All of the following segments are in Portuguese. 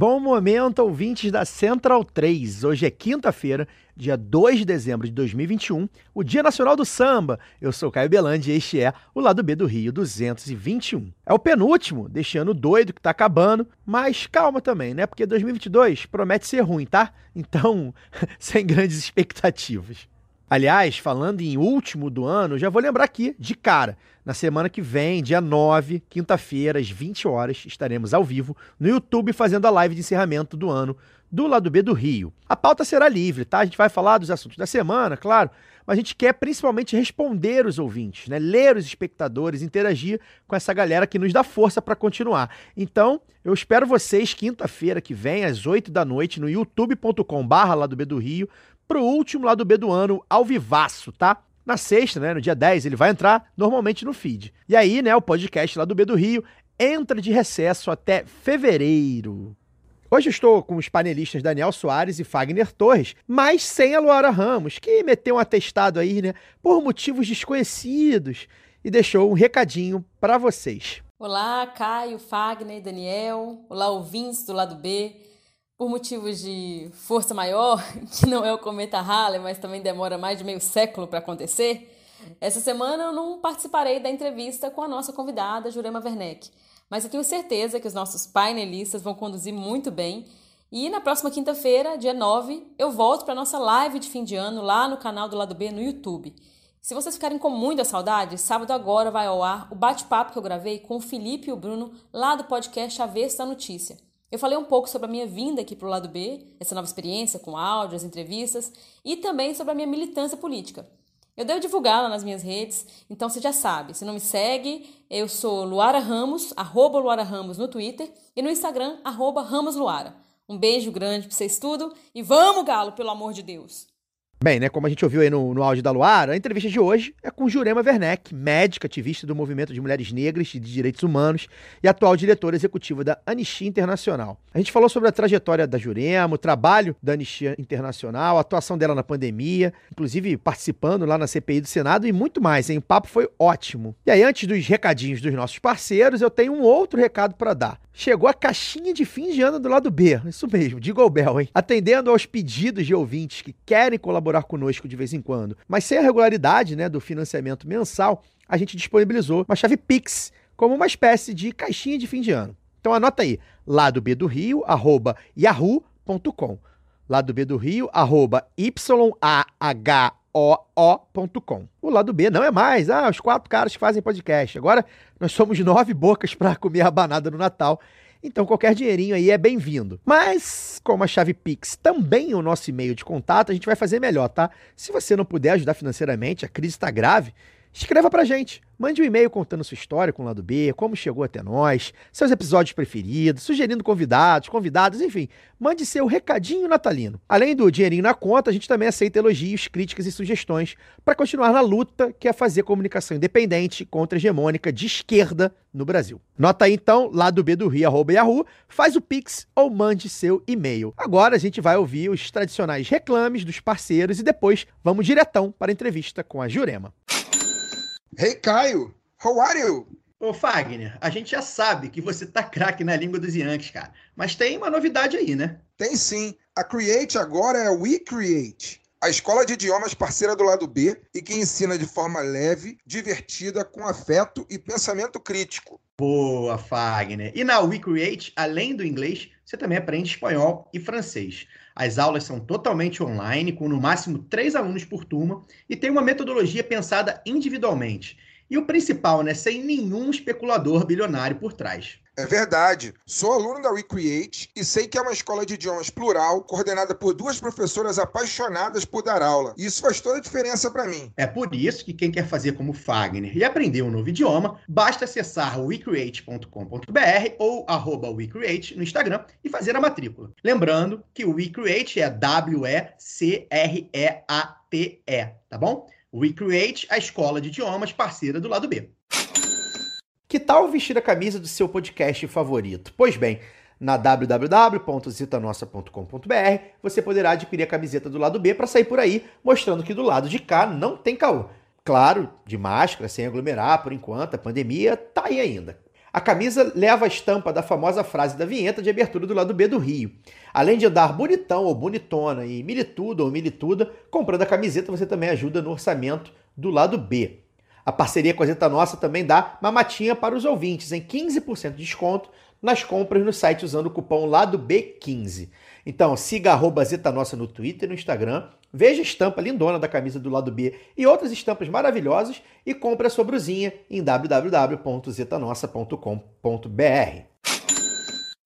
Bom momento, ouvintes da Central 3. Hoje é quinta-feira, dia 2 de dezembro de 2021, o Dia Nacional do Samba. Eu sou Caio Belandi e este é o Lado B do Rio 221. É o penúltimo deste ano doido que tá acabando, mas calma também, né? Porque 2022 promete ser ruim, tá? Então, sem grandes expectativas. Aliás, falando em último do ano, já vou lembrar aqui, de cara, na semana que vem, dia 9, quinta-feira, às 20 horas, estaremos ao vivo no YouTube fazendo a live de encerramento do ano do lado B do Rio. A pauta será livre, tá? A gente vai falar dos assuntos da semana, claro, mas a gente quer principalmente responder os ouvintes, né? Ler os espectadores, interagir com essa galera que nos dá força para continuar. Então, eu espero vocês quinta-feira que vem, às 8 da noite, no youtube.com/barra lado B do Rio, pro último lado B do ano, ao vivaço, tá? Na sexta, né, no dia 10, ele vai entrar normalmente no feed. E aí, né, o podcast lá do B do Rio entra de recesso até fevereiro. Hoje estou com os panelistas Daniel Soares e Fagner Torres, mas sem a Luara Ramos, que meteu um atestado aí, né, por motivos desconhecidos e deixou um recadinho para vocês. Olá, Caio, Fagner, Daniel. Olá, ouvintes do lado B. Por motivos de força maior, que não é o cometa Halley, mas também demora mais de meio século para acontecer, essa semana eu não participarei da entrevista com a nossa convidada, Jurema Werneck. Mas eu tenho certeza que os nossos painelistas vão conduzir muito bem. E na próxima quinta-feira, dia 9, eu volto para a nossa live de fim de ano lá no canal do Lado B no YouTube. Se vocês ficarem com muita saudade, sábado agora vai ao ar o bate-papo que eu gravei com o Felipe e o Bruno lá do podcast Avesso da Notícia. Eu falei um pouco sobre a minha vinda aqui para o lado B, essa nova experiência com áudio, as entrevistas, e também sobre a minha militância política. Eu devo divulgar lá nas minhas redes, então você já sabe. Se não me segue, eu sou Luara Ramos, arroba Luara Ramos no Twitter, e no Instagram, arroba Ramos Luara. Um beijo grande para vocês tudo e vamos, Galo, pelo amor de Deus! Bem, né, como a gente ouviu aí no, no áudio da Luara, a entrevista de hoje é com Jurema Werneck, médica ativista do movimento de mulheres negras e de direitos humanos e atual diretora executiva da Anistia Internacional. A gente falou sobre a trajetória da Jurema, o trabalho da Anistia Internacional, a atuação dela na pandemia, inclusive participando lá na CPI do Senado e muito mais, hein? O papo foi ótimo. E aí, antes dos recadinhos dos nossos parceiros, eu tenho um outro recado para dar. Chegou a caixinha de fim de ano do lado B, isso mesmo, diga o Bel, hein? Atendendo aos pedidos de ouvintes que querem colaborar conosco de vez em quando, mas sem a regularidade né, do financiamento mensal, a gente disponibilizou uma chave Pix como uma espécie de caixinha de fim de ano. Então anota aí, lado B do Rio, arroba yahoo.com. Lado B do Rio, arroba y-a-h-o-o.com. O lado B não é mais, ah, os quatro caras que fazem podcast. Agora nós somos nove bocas para comer a banada no Natal. Então qualquer dinheirinho aí é bem-vindo. Mas, como a chave Pix também é o nosso e-mail de contato, a gente vai fazer melhor, tá? Se você não puder ajudar financeiramente, a crise está grave, escreva pra gente. Mande um e-mail contando sua história com o lado B, como chegou até nós, seus episódios preferidos, sugerindo convidados, convidadas, enfim. Mande seu recadinho natalino. Além do dinheirinho na conta, a gente também aceita elogios, críticas e sugestões para continuar na luta que é fazer comunicação independente contra a hegemônica de esquerda no Brasil. Nota aí então, lado B do Rio, arroba Yahoo, faz o Pix ou mande seu e-mail. Agora a gente vai ouvir os tradicionais reclames dos parceiros e depois vamos diretão para a entrevista com a Jurema. Hey, Caio! How are you? Ô Fagner, a gente já sabe que você tá craque na língua dos Yankees, cara. Mas tem uma novidade aí, né? Tem sim. A Create agora é a We Create. A escola de idiomas parceira do lado B e que ensina de forma leve, divertida, com afeto e pensamento crítico. Boa, Fagner. E na We Create, além do inglês, você também aprende espanhol e francês. As aulas são totalmente online, com no máximo três alunos por turma, e tem uma metodologia pensada individualmente. E o principal, né, sem nenhum especulador bilionário por trás. É verdade. Sou aluno da WeCreate e sei que é uma escola de idiomas plural, coordenada por duas professoras apaixonadas por dar aula. E isso faz toda a diferença para mim. É por isso que quem quer fazer como Fagner e aprender um novo idioma, basta acessar wecreate.com.br ou arroba WeCreate no Instagram e fazer a matrícula. Lembrando que o WeCreate é W-E-C-R-E-A-T-E, tá bom? WeCreate, a escola de idiomas parceira do lado B. Que tal vestir a camisa do seu podcast favorito? Pois bem, na www.zitanossa.com.br você poderá adquirir a camiseta do lado B para sair por aí mostrando que do lado de cá não tem caô. Claro, de máscara, sem aglomerar por enquanto, a pandemia tá aí ainda. A camisa leva a estampa da famosa frase da vinheta de abertura do lado B do Rio. Além de andar bonitão ou bonitona e militudo ou milituda, comprando a camiseta você também ajuda no orçamento do lado B. A parceria com a Zeta Nossa também dá mamatinha para os ouvintes em 15% de desconto nas compras no site usando o cupom lado B15. Então, siga arroba Zeta Nossa no Twitter e no Instagram, veja a estampa lindona da camisa do lado B e outras estampas maravilhosas e compre a sua brusinha em www.zetanossa.com.br.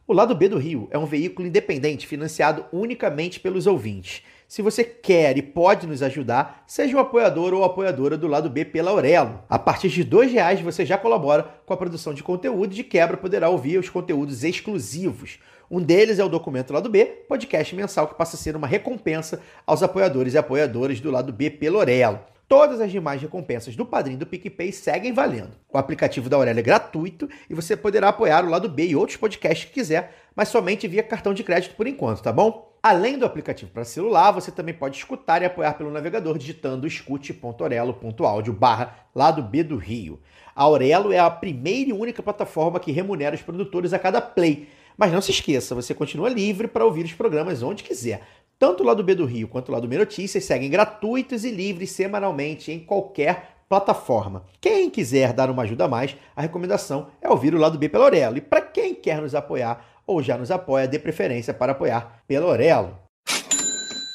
O Lado B do Rio é um veículo independente financiado unicamente pelos ouvintes. Se você quer e pode nos ajudar, seja um apoiador ou apoiadora do lado B pela Aurelo. A partir de R$ reais você já colabora com a produção de conteúdo e de quebra poderá ouvir os conteúdos exclusivos. Um deles é o Documento Lado B, podcast mensal que passa a ser uma recompensa aos apoiadores e apoiadoras do Lado B pela Aurelo. Todas as demais recompensas do Padrinho do PicPay seguem valendo. O aplicativo da Aurélia é gratuito e você poderá apoiar o Lado B e outros podcasts que quiser, mas somente via cartão de crédito por enquanto, tá bom? Além do aplicativo para celular, você também pode escutar e apoiar pelo navegador digitando escute.orelo.audio barra lado B do Rio. A Aurelo é a primeira e única plataforma que remunera os produtores a cada play. Mas não se esqueça, você continua livre para ouvir os programas onde quiser. Tanto o lado B do Rio quanto o lado B Notícias seguem gratuitos e livres semanalmente em qualquer plataforma. Quem quiser dar uma ajuda a mais, a recomendação é ouvir o lado B pela Aurelo. E para quem quer nos apoiar, ou já nos apoia, dê preferência para apoiar pela Orelo.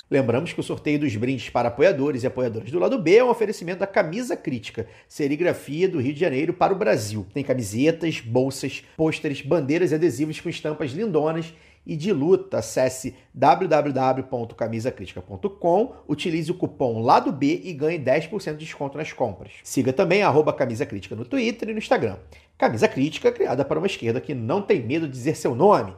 Lembramos que o sorteio dos brindes para apoiadores e apoiadoras do lado B é um oferecimento da Camisa Crítica, serigrafia do Rio de Janeiro para o Brasil. Tem camisetas, bolsas, pôsteres, bandeiras e adesivos com estampas lindonas e de luta. Acesse www.camisacritica.com, utilize o cupom Lado B e ganhe 10% de desconto nas compras. Siga também a Camisa Crítica no Twitter e no Instagram. Camisa Crítica criada para uma esquerda que não tem medo de dizer seu nome.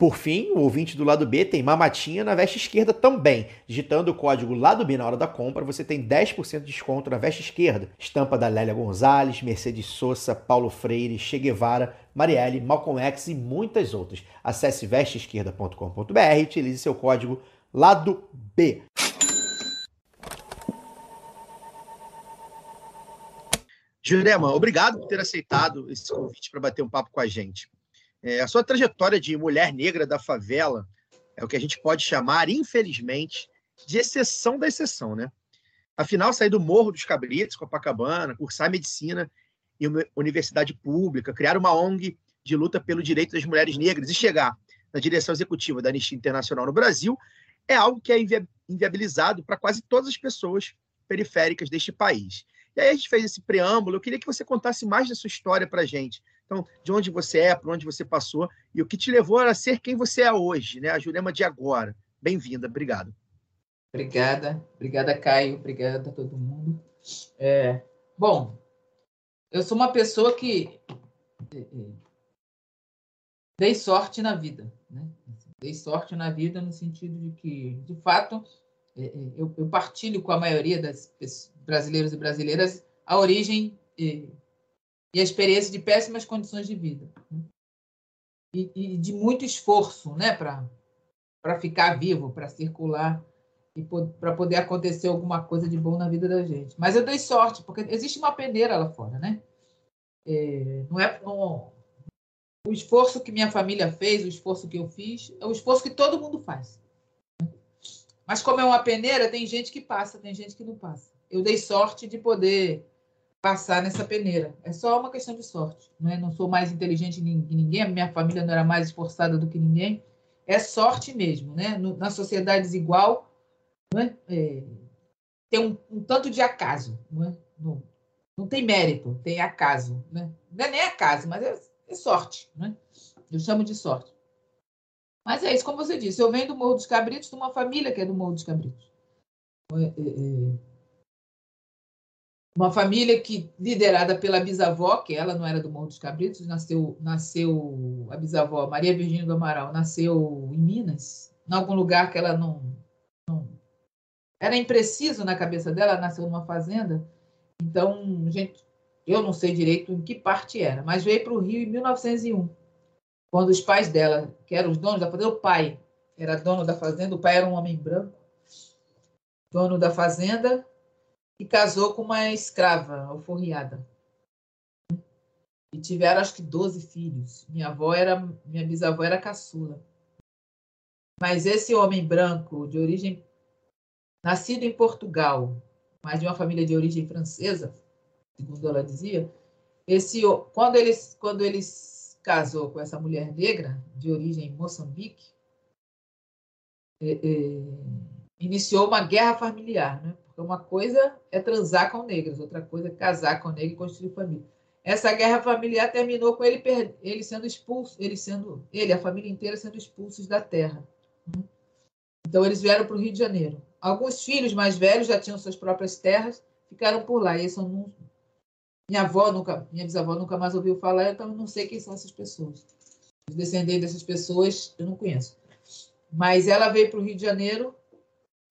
Por fim, o ouvinte do lado B tem mamatinha na veste esquerda também. Digitando o código lado B na hora da compra, você tem 10% de desconto na veste esquerda. Estampa da Lélia Gonzalez, Mercedes Sosa, Paulo Freire, Che Guevara, Marielle, Malcolm X e muitas outras. Acesse vesteesquerda.com.br e utilize seu código lado B. Jurema, obrigado por ter aceitado esse convite para bater um papo com a gente. É, a sua trajetória de mulher negra da favela é o que a gente pode chamar, infelizmente, de exceção da exceção, né? Afinal, sair do Morro dos Cabritos, Copacabana, cursar medicina em uma universidade pública, criar uma ONG de luta pelo direito das mulheres negras e chegar na direção executiva da Anistia Internacional no Brasil é algo que é inviabilizado para quase todas as pessoas periféricas deste país. E aí a gente fez esse preâmbulo. Eu queria que você contasse mais da sua história para a gente. Então, de onde você é, por onde você passou e o que te levou a ser quem você é hoje, né? A Jurema de agora. Bem-vinda, obrigado. Obrigada, obrigada, Caio, obrigada a todo mundo. É, bom, eu sou uma pessoa que é, é, dei sorte na vida, né? Dei sorte na vida no sentido de que, de fato, é, eu, eu partilho com a maioria das brasileiros e brasileiras a origem e, e a experiência de péssimas condições de vida. Né? E, e de muito esforço né, para ficar vivo, para circular e para poder acontecer alguma coisa de bom na vida da gente. Mas eu dei sorte, porque existe uma peneira lá fora, né? É, não é não, o esforço que minha família fez, o esforço que eu fiz, é o esforço que todo mundo faz. Mas como é uma peneira, tem gente que passa, tem gente que não passa eu dei sorte de poder passar nessa peneira. É só uma questão de sorte. Não, é? não sou mais inteligente que ninguém, a minha família não era mais esforçada do que ninguém. É sorte mesmo. Né? Na sociedade desigual, não é? É, tem um, um, tanto de acaso. Não é? no, não tem mérito, tem acaso. Né? Não é nem acaso, mas é, é sorte. Né? Eu chamo de sorte. Mas é isso, como você disse, eu venho do Morro dos Cabritos, de uma família que é do Morro dos Cabritos. É, é, é, uma família que liderada pela bisavó, que ela não era do Morro dos Cabritos, nasceu, nasceu a bisavó Maria Virgínia do Amaral, nasceu em Minas, em algum lugar que ela não, não era impreciso na cabeça dela, nasceu numa fazenda. Então, gente, eu não sei direito em que parte era, mas veio para o Rio em 1901, quando os pais dela, que eram os donos da fazenda, o pai era dono da fazenda, o pai era um homem branco, dono da fazenda, e casou com uma escrava alforriada. E tiveram acho que 12 filhos. Minha avó era, minha bisavó era caçula. Mas esse homem branco, de origem nascido em Portugal, mas de uma família de origem francesa, segundo ela dizia, esse quando ele quando ele casou com essa mulher negra de origem Moçambique, é, é, iniciou uma guerra familiar, né? Porque uma coisa é transar com negros, outra coisa é casar com negro e construir família. Essa guerra familiar terminou com ele, ele sendo expulso, ele sendo, ele, a família inteira sendo expulsos da terra. Então eles vieram para o Rio de Janeiro. Alguns filhos mais velhos já tinham suas próprias terras, ficaram por lá. E são minha avó nunca, minha bisavó nunca mais ouviu falar, então eu não sei quem são essas pessoas. Os descendentes dessas pessoas eu não conheço. Mas ela veio para o Rio de Janeiro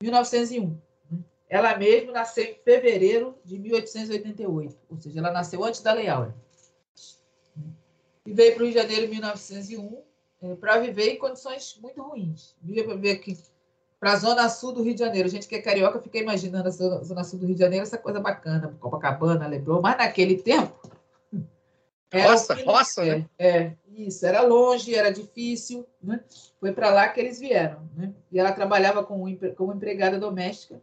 em 1901. Ela mesma nasceu em fevereiro de 1888, ou seja, ela nasceu antes da Lei Áurea. E veio para o Rio de Janeiro em 1901 é, para viver em condições muito ruins. Vivia para viver aqui para a zona sul do Rio de Janeiro. A gente que é carioca fica imaginando a zona, zona sul do Rio de Janeiro essa coisa bacana, Copacabana, Leblon, mas naquele tempo. Roça, roça, né? É, isso, era longe, era difícil, né? Foi para lá que eles vieram, né? E ela trabalhava como, como empregada doméstica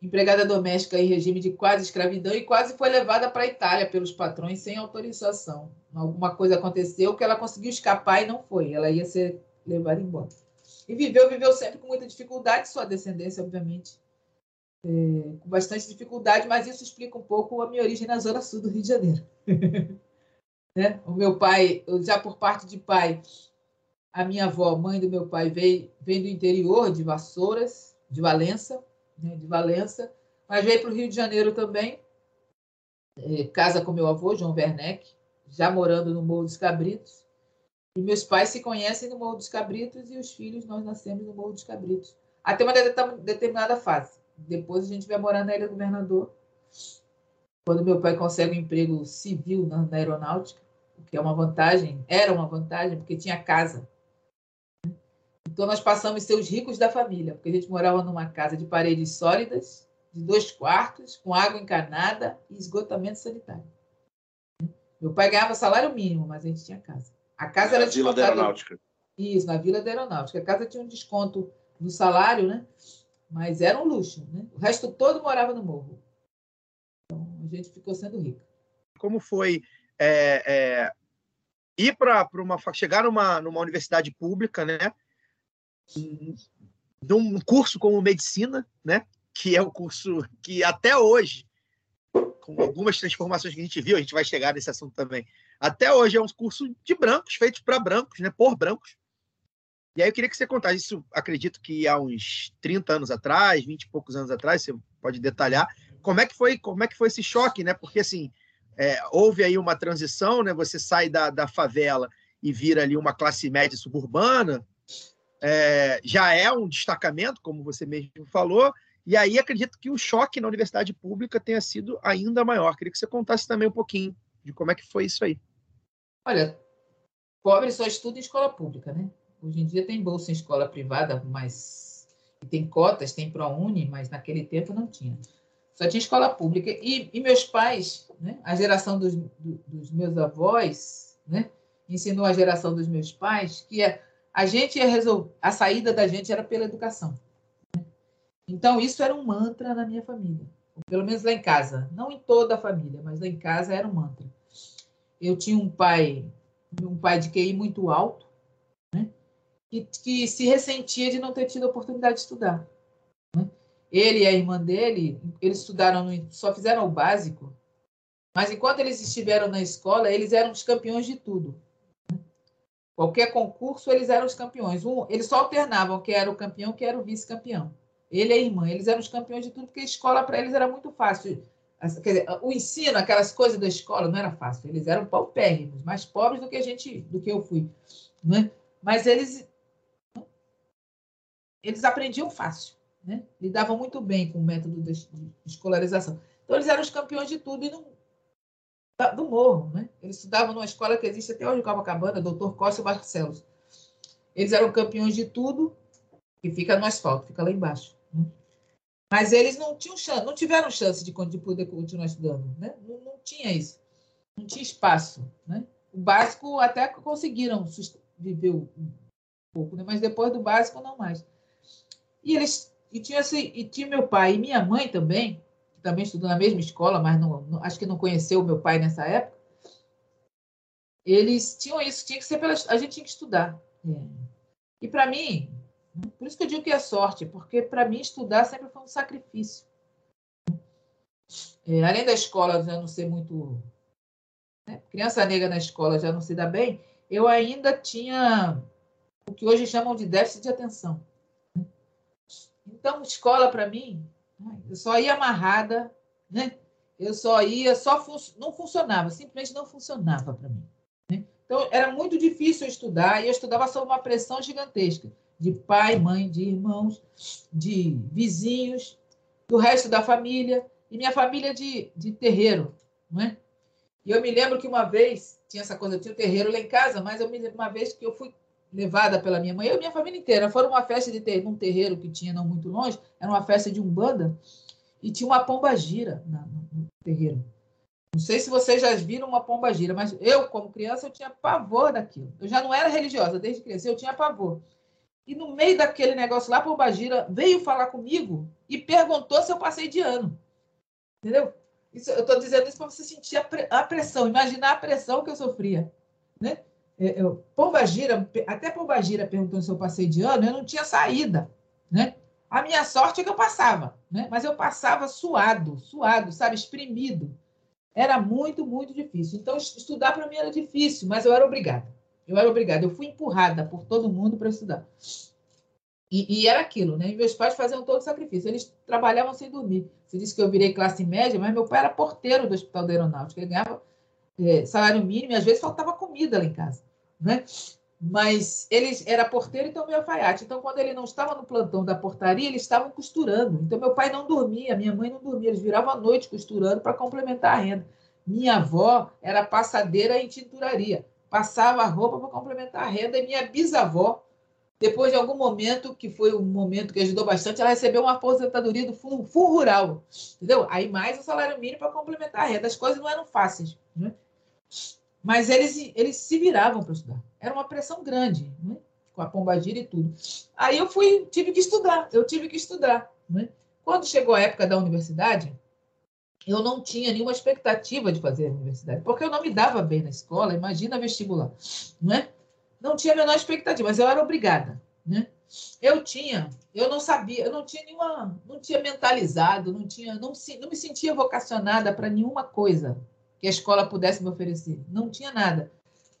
empregada doméstica em regime de quase escravidão e quase foi levada para a Itália pelos patrões sem autorização. Alguma coisa aconteceu que ela conseguiu escapar e não foi. Ela ia ser levada embora. E viveu, viveu sempre com muita dificuldade, sua descendência, obviamente, é, com bastante dificuldade, mas isso explica um pouco a minha origem na zona sul do Rio de Janeiro. né? O meu pai, já por parte de pai, a minha avó, mãe do meu pai, veio, veio do interior de Vassouras, de Valença, né, de Valença, mas veio para o Rio de Janeiro também, é, casa com meu avô, João Werneck, já morando no Morro dos Cabritos. E meus pais se conhecem no Morro dos Cabritos e os filhos nós nascemos no Morro dos Cabritos. Até uma determinada fase. Depois a gente vai morar na Ilha do Governador. Quando meu pai consegue um emprego civil na, na aeronáutica, o que é uma vantagem, era uma vantagem, porque tinha casa. Então, nós passamos a ser os ricos da família, porque a gente morava numa casa de paredes sólidas, de dois quartos, com água encanada e esgotamento sanitário. Meu pai ganhava salário mínimo, mas a gente tinha casa. A casa era na Vila da Aeronáutica. Isso, na Vila da Aeronáutica. A casa tinha um desconto no salário, né? Mas era um luxo, né? O resto todo morava no morro. Então, a gente ficou sendo rica. Como foi é, é, ir para uma chegar numa, numa universidade pública, né? De um curso como medicina, né? Que é o curso que até hoje, com algumas transformações que a gente viu, a gente vai chegar nesse assunto também. Até hoje é um curso de brancos, feito para brancos, né? Por brancos. E aí eu queria que você contasse isso, acredito que há uns 30 anos atrás, 20 e poucos anos atrás, você pode detalhar, como é que foi, como é que foi esse choque, né? Porque assim, é, houve aí uma transição, né? Você sai da, da favela e vira ali uma classe média suburbana, é, já é um destacamento, como você mesmo falou, e aí acredito que o choque na universidade pública tenha sido ainda maior. Queria que você contasse também um pouquinho de como é que foi isso aí. Olha, pobre só estuda em escola pública, né? Hoje em dia tem bolsa em escola privada, mas tem cotas, tem ProUni, mas naquele tempo não tinha. Só tinha escola pública. E, e meus pais, né? a geração dos, do, dos meus avós, né? ensinou a geração dos meus pais que é a gente ia resolver, a saída da gente era pela educação. Então, isso era um mantra na minha família, pelo menos lá em casa. Não em toda a família, mas lá em casa era um mantra. Eu tinha um pai, um pai de QI muito alto, né? que, que se ressentia de não ter tido a oportunidade de estudar. Né? Ele e a irmã dele, eles estudaram, no, só fizeram o básico Mas enquanto eles estiveram na escola, eles eram os campeões de tudo. Qualquer concurso, eles eram os campeões. Um, eles só alternavam quem era o campeão, quem era o vice-campeão. Ele e a irmã, eles eram os campeões de tudo, porque a escola para eles era muito fácil. Dizer, o ensino, aquelas coisas da escola, não era fácil. Eles eram paupérrimos, mais pobres do que a gente, do que eu fui. Né? Mas eles, eles aprendiam fácil, né? lidavam muito bem com o método de escolarização. Então, eles eram os campeões de tudo e não, do morro. Né? Eles estudavam numa escola que existe até hoje em Copacabana, Doutor Costa Barcelos. Eles eram campeões de tudo, que fica no asfalto, fica lá embaixo. Né? Mas eles não tinham chance, não tiveram chance de, de poder continuar estudando. Né? Não, não, tinha isso. Não tinha espaço. Né? O básico até conseguiram viver um pouco, né? mas depois do básico não mais. E eles e tinha, assim, e tinha meu pai e minha mãe também, que também estudou na mesma escola, mas não, não, acho que não conheceu meu pai nessa época. Eles tinham isso, tinha que ser pela, a gente tinha que estudar. É. E para mim, por isso que eu digo que é sorte, porque para mim estudar sempre foi um sacrifício. É, além da escola já não ser muito. Né, criança negra na escola já não se dá bem, eu ainda tinha o que hoje chamam de déficit de atenção. Então, escola para mim, eu só ia amarrada, né? Eu só ia, só fun não funcionava, simplesmente não funcionava para mim. Né? Então, era muito difícil estudar, e eu estudava sob uma pressão gigantesca de pai, mãe, de irmãos, de vizinhos, do resto da família, e minha família de, de terreiro, não é? E eu me lembro que uma vez, tinha essa coisa, tinha um terreiro lá em casa, mas eu me lembro uma vez que eu fui levada pela minha mãe, e minha família inteira. Foram uma festa de ter, num terreiro que tinha não muito longe, era uma festa de umbanda, e tinha uma pomba gira na, no, no terreiro. Não sei se vocês já viram uma pomba gira, mas eu, como criança, eu tinha pavor daquilo. Eu já não era religiosa, desde criança, eu tinha pavor. E no meio daquele negócio lá, a pomba gira veio falar comigo e perguntou se eu passei de ano. Entendeu? Isso, eu estou dizendo isso para você sentir a, a pressão, imaginar a pressão que eu sofria. Né? É, eu, Pombagira, até Pombagira perguntando se eu passei de ano, eu não tinha saída, né? A minha sorte é que eu passava, né? Mas eu passava suado, suado, sabe, exprimido. Era muito, muito difícil. Então, estudar para mim era difícil, mas eu era obrigada. Eu era obrigada. Eu fui empurrada por todo mundo para estudar. E, e, era aquilo, né? E meus pais faziam todo o sacrifício. Eles trabalhavam sem dormir. Você disse que eu virei classe média, mas meu pai era porteiro do Hospital da Aeronáutica. Ele ganhava é, salário mínimo e às vezes faltava comida lá em casa né? Mas ele era porteiro e também alfaiate. Então, quando ele não estava no plantão da portaria, eles estavam costurando. Então, meu pai não dormia, minha mãe não dormia. Eles viravam à noite costurando para complementar a renda. Minha avó era passadeira em tinturaria. Passava a roupa para complementar a renda. E minha bisavó, depois de algum momento, que foi um momento que ajudou bastante, ela recebeu uma aposentadoria do fundo, fundo rural. Entendeu? Aí mais o salário mínimo para complementar a renda. As coisas não eram fáceis. Né? Mas eles, eles se viravam para estudar. Era uma pressão grande, né? com a pombagira e tudo. Aí eu fui, tive que estudar, eu tive que estudar. Né? Quando chegou a época da universidade, eu não tinha nenhuma expectativa de fazer a universidade, porque eu não me dava bem na escola, imagina vestibular, não é? Não tinha a menor expectativa, mas eu era obrigada, né? Eu tinha, eu não sabia, eu não tinha nenhuma, não tinha mentalizado, não tinha, não, não me sentia vocacionada para nenhuma coisa, que a escola pudesse me oferecer. Não tinha nada.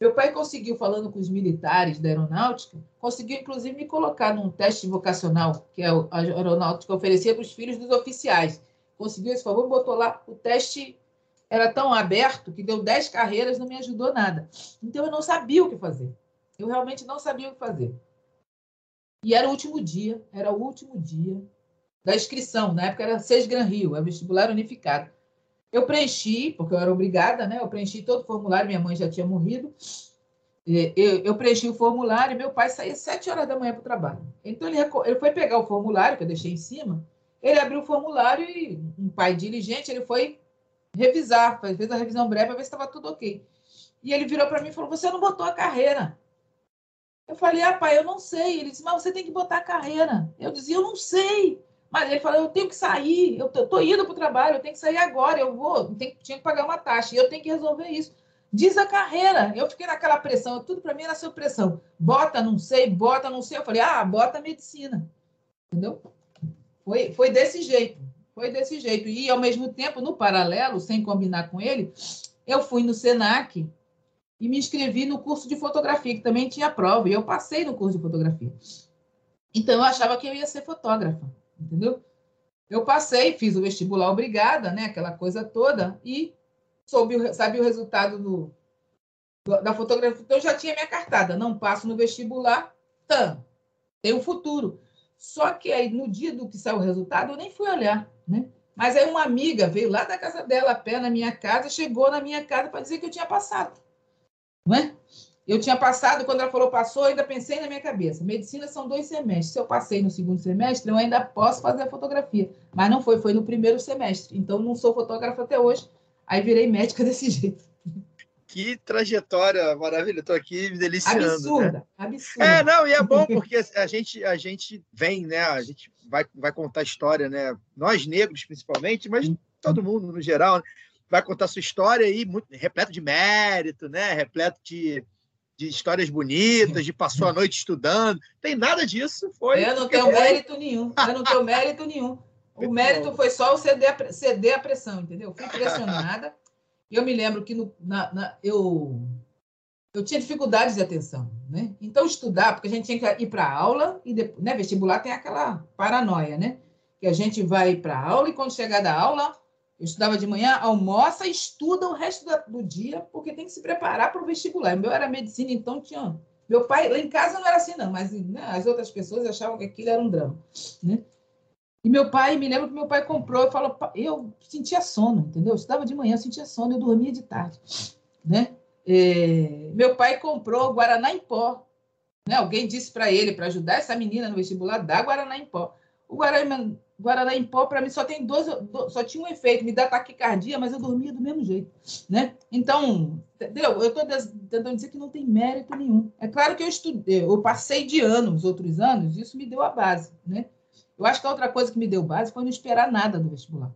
Meu pai conseguiu, falando com os militares da aeronáutica, conseguiu inclusive me colocar num teste vocacional que a aeronáutica oferecia para os filhos dos oficiais. Conseguiu esse favor, botou lá. O teste era tão aberto que deu 10 carreiras, não me ajudou nada. Então eu não sabia o que fazer. Eu realmente não sabia o que fazer. E era o último dia, era o último dia da inscrição. Na época era Seis Gran Rio, é vestibular unificado. Eu preenchi, porque eu era obrigada, né? Eu preenchi todo o formulário, minha mãe já tinha morrido. Eu, eu preenchi o formulário meu pai saía sete horas da manhã para o trabalho. Então, ele, ele foi pegar o formulário, que eu deixei em cima, ele abriu o formulário e um pai diligente, ele foi revisar, fez a revisão breve para ver se estava tudo ok. E ele virou para mim e falou: Você não botou a carreira. Eu falei: Ah, pai, eu não sei. Ele disse: Mas você tem que botar a carreira. Eu dizia: Eu não sei. Mas ele falou, eu tenho que sair, eu estou indo para o trabalho, eu tenho que sair agora, eu vou, tenho, tinha que pagar uma taxa, e eu tenho que resolver isso. Diz a carreira. Eu fiquei naquela pressão, tudo para mim era sua pressão. Bota, não sei, bota, não sei. Eu falei, ah, bota medicina. Entendeu? Foi, foi desse jeito. foi desse jeito. E, ao mesmo tempo, no paralelo, sem combinar com ele, eu fui no SENAC e me inscrevi no curso de fotografia, que também tinha prova, e eu passei no curso de fotografia. Então, eu achava que eu ia ser fotógrafa, entendeu? Eu passei, fiz o vestibular obrigada, né? Aquela coisa toda, e soube, sabia o resultado do, do- da fotografia. Então, eu já tinha minha cartada. Não passo no vestibular, tam, tem um futuro. Só que aí, no dia do que saiu o resultado, eu nem fui olhar, né? Mas aí uma amiga veio lá da casa dela, a pé na minha casa, chegou na minha casa para dizer que eu tinha passado. Não é? Eu tinha passado, quando ela falou passou, eu ainda pensei na minha cabeça. Medicina são dois semestres. Se eu passei no segundo semestre, eu ainda posso fazer a fotografia. Mas não foi, foi no primeiro semestre. Então, não sou fotógrafa até hoje. Aí virei médica desse jeito. Que trajetória maravilhosa. Estou aqui me deliciando. né? Absurda, absurda. É, não, e é bom porque a gente, a gente vem, né? A gente vai, vai contar história, né? Nós negros, principalmente, mas todo mundo no geral, né? vai contar sua história aí, muito, repleto de mérito, né? Repleto de, de histórias bonitas, de passou a noite estudando. Tem nada disso. Foi. Eu não tenho mérito nenhum. Eu não tenho mérito nenhum. O Muito mérito foi só o ceder a, ceder a pressão, entendeu? Fui pressionada. Eu me lembro que no, na, na- eu, eu tinha dificuldades de atenção, né? Então, estudar, porque a gente tinha que ir para a aula e depois, né? Vestibular tem aquela paranoia, né? Que a gente vai para a aula e quando chegar da aula, eu estudava de manhã, almoça estuda o resto do dia, porque tem que se preparar para o vestibular. Meu era medicina, então tinha. Meu pai, lá em casa não era assim, não, mas né, as outras pessoas achavam que aquilo era um drama, né? E meu pai, me lembro que meu pai comprou, eu falo, "Pa- eu sentia sono, entendeu? Eu estudava de manhã, eu sentia sono, eu dormia de tarde, né? É, meu pai comprou Guaraná em pó, né? Alguém disse para ele, para ajudar essa menina no vestibular, dá Guaraná em pó. O Guaraná, Guaraná em pó, para mim, só tem 12, do- só tinha um efeito, me dá taquicardia, mas eu dormia do mesmo jeito, né? Então, entendeu? Eu estou tentando dizer que não tem mérito nenhum. É claro que eu estudei, eu passei de ano os outros anos, isso me deu a base, né? Eu acho que a outra coisa que me deu base foi não esperar nada do vestibular.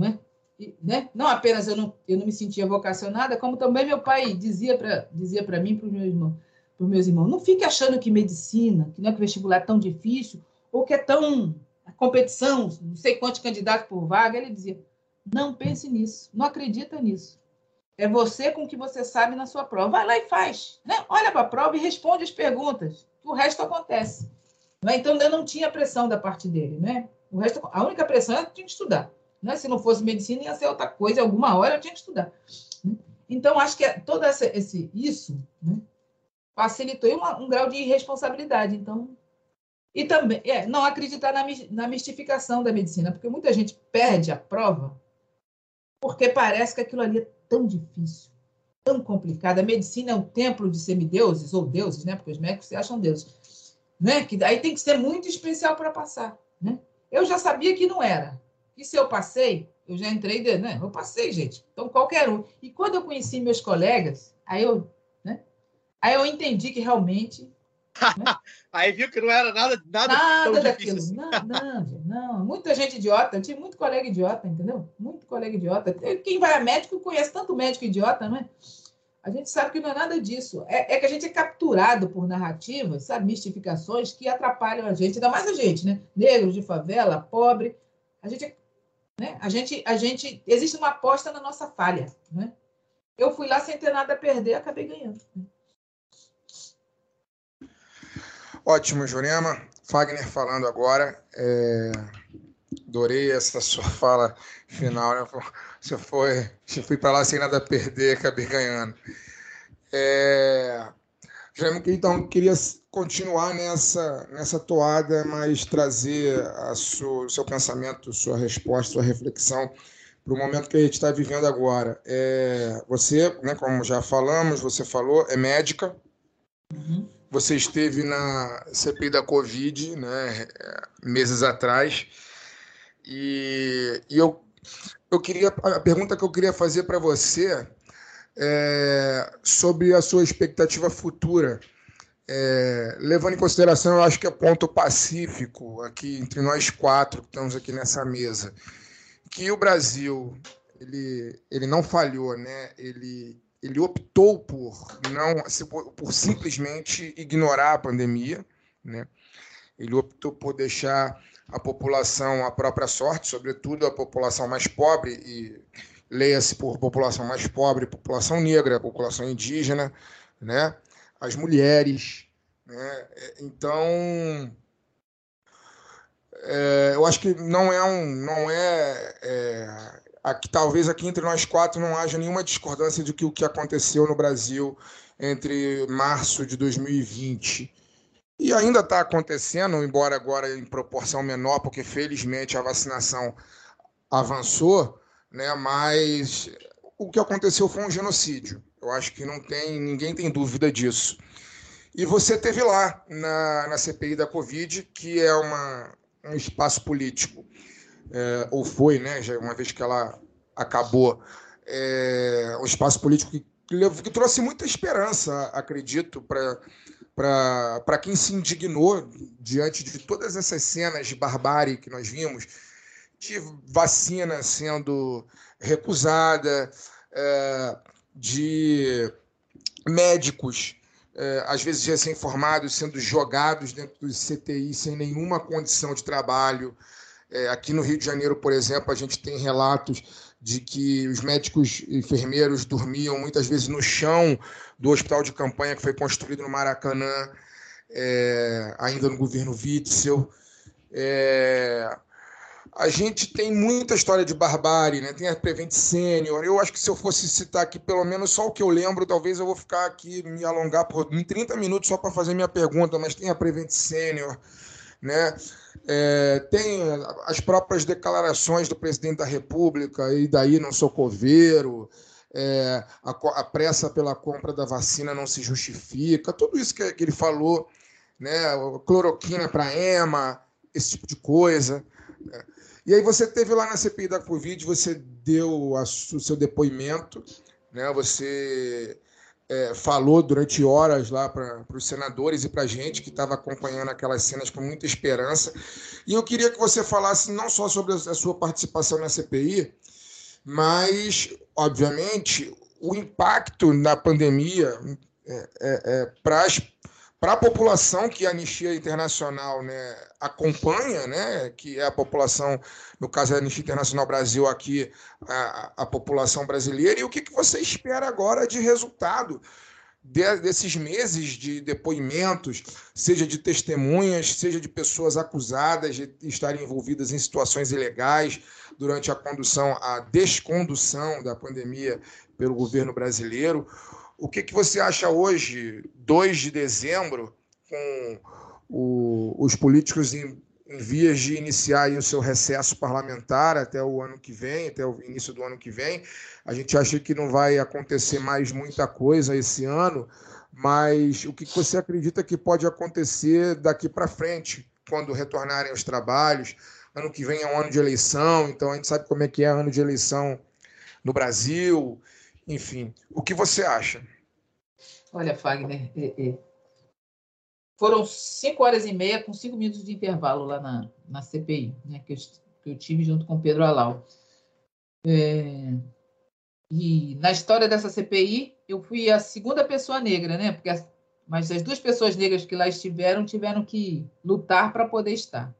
Né? E, né? Não apenas eu não, eu não me sentia vocacionada, como também meu pai dizia para dizia mim, para os meus irmãos, para meus irmãos, não fique achando que medicina, que não é que vestibular é tão difícil, ou que é tão competição, não sei quantos candidatos por vaga. Ele dizia, não pense nisso, não acredita nisso. É você com o que você sabe na sua prova. Vai lá e faz. Né? Olha para a prova e responde as perguntas. O resto acontece. Né? Então, eu não tinha pressão da parte dele. Né? O resto, a única pressão era que tinha que estudar. Né? Se não fosse medicina, ia ser outra coisa. Alguma hora eu tinha que estudar. né? Então, acho que é todo esse, isso né? facilitou uma, um grau de irresponsabilidade. Então, e também é, não acreditar na, na mistificação da medicina, porque muita gente perde a prova porque parece que aquilo ali é tão difícil, tão complicado. A medicina é um templo de semideuses, ou deuses, né? porque os médicos se acham deuses. Né? Que aí tem que ser muito especial para passar. Né? Eu já sabia que não era. E se eu passei, eu já entrei, de, né? Eu passei, gente. Então, qualquer um. E quando eu conheci meus colegas, aí eu, né? Aí eu entendi que realmente Aí viu que não era nada, nada, nada tão daquilo. difícil. Não, não, não. Muita gente idiota. Eu tive muito colega idiota, entendeu? Muito colega idiota. Quem vai a médico conhece tanto médico idiota, não é? A gente sabe que não é nada disso. É, é que a gente é capturado por narrativas, sabe, mistificações que atrapalham a gente, ainda mais a gente, né? Negro, de favela, pobre. A gente, é- né? a gente, a gente, existe uma aposta na nossa falha, né? Eu fui lá sem ter nada a perder, acabei ganhando. Ótimo, Jurema. Fagner falando agora. É, Adorei essa sua fala final. Né? Você foi. Você fui para lá sem nada perder, acabei ganhando. É, Jurema, então, queria continuar nessa, nessa toada, mas trazer o seu pensamento, sua resposta, sua reflexão para o momento que a gente está vivendo agora. É, você, né, como já falamos, você falou, é médica. Você esteve na CPI da Covid, né, meses atrás, e, e eu, eu queria a pergunta que eu queria fazer para você é sobre a sua expectativa futura, é, levando em consideração, eu acho que é ponto pacífico aqui entre nós quatro que estamos aqui nessa mesa, que o Brasil ele, ele não falhou, né? Ele ele optou por não por, simplesmente ignorar a pandemia, né? Ele optou por deixar a população à própria sorte, sobretudo a população mais pobre, e leia-se por população mais pobre, população negra, população indígena, né? as mulheres. Né? Então, é, eu acho que não é um. Não é, é, aqui, talvez aqui entre nós quatro não haja nenhuma discordância de que o que aconteceu no Brasil entre março de 2020 e ainda está acontecendo, embora agora em proporção menor, porque felizmente a vacinação avançou, né? Mas o que aconteceu foi um genocídio. Eu acho que não tem ninguém tem dúvida disso. E você teve lá na, na CPI da Covid, que é uma, um espaço político, é, ou foi, né? Uma vez que ela acabou, é, um espaço político que, que trouxe muita esperança, acredito, para para quem se indignou diante de todas essas cenas de barbárie que nós vimos, de vacina sendo recusada, é, de médicos, é, às vezes recém-formados, sendo jogados dentro dos CTI sem nenhuma condição de trabalho. É, aqui no Rio de Janeiro, por exemplo, a gente tem relatos de que os médicos e enfermeiros dormiam muitas vezes no chão do hospital de campanha que foi construído no Maracanã, é, ainda no governo Witzel. É, a gente tem muita história de barbárie, né? tem a Prevent Senior. Eu acho que se eu fosse citar aqui pelo menos só o que eu lembro, talvez eu vou ficar aqui, me alongar por em 30 minutos só para fazer minha pergunta, mas tem a Prevent Senior, né? É, tem as próprias declarações do presidente da República, e daí não sou coveiro, é, a, a, pressa pela compra da vacina não se justifica, tudo isso que, que ele falou, né, cloroquina para EMA, esse tipo de coisa. Né? E aí você teve lá na CPI da Covid, você deu a, o seu depoimento, né, você é, falou durante horas lá para os senadores e para a gente que estava acompanhando aquelas cenas com muita esperança. E eu queria que você falasse não só sobre a sua participação na CPI, mas, obviamente, o impacto na pandemia é, é, é para para a população que a Anistia Internacional né, acompanha, né, que é a população, no caso da Anistia Internacional Brasil aqui, a, a população brasileira, e o que, que você espera agora de resultado de, desses meses de depoimentos, seja de testemunhas, seja de pessoas acusadas de estarem envolvidas em situações ilegais durante a condução, a descondução da pandemia pelo governo brasileiro. O que, que você acha hoje, 2 de dezembro, com o, os políticos em, em, vias de iniciar o seu recesso parlamentar até o ano que vem, até o início do ano que vem? A gente acha que não vai acontecer mais muita coisa esse ano, mas o que você acredita que pode acontecer daqui para frente, quando retornarem aos trabalhos? Ano que vem é um ano de eleição, então a gente sabe como é que é ano de eleição no Brasil. Enfim, o que você acha? Olha, Fagner, é, é. foram cinco horas e meia com cinco minutos de intervalo lá na, na CPI, né, que, eu, que eu tive junto com Pedro Alau. É, e na história dessa CPI, eu fui a segunda pessoa negra, né? Porque as, mas as duas pessoas negras que lá estiveram tiveram que lutar para poder estar.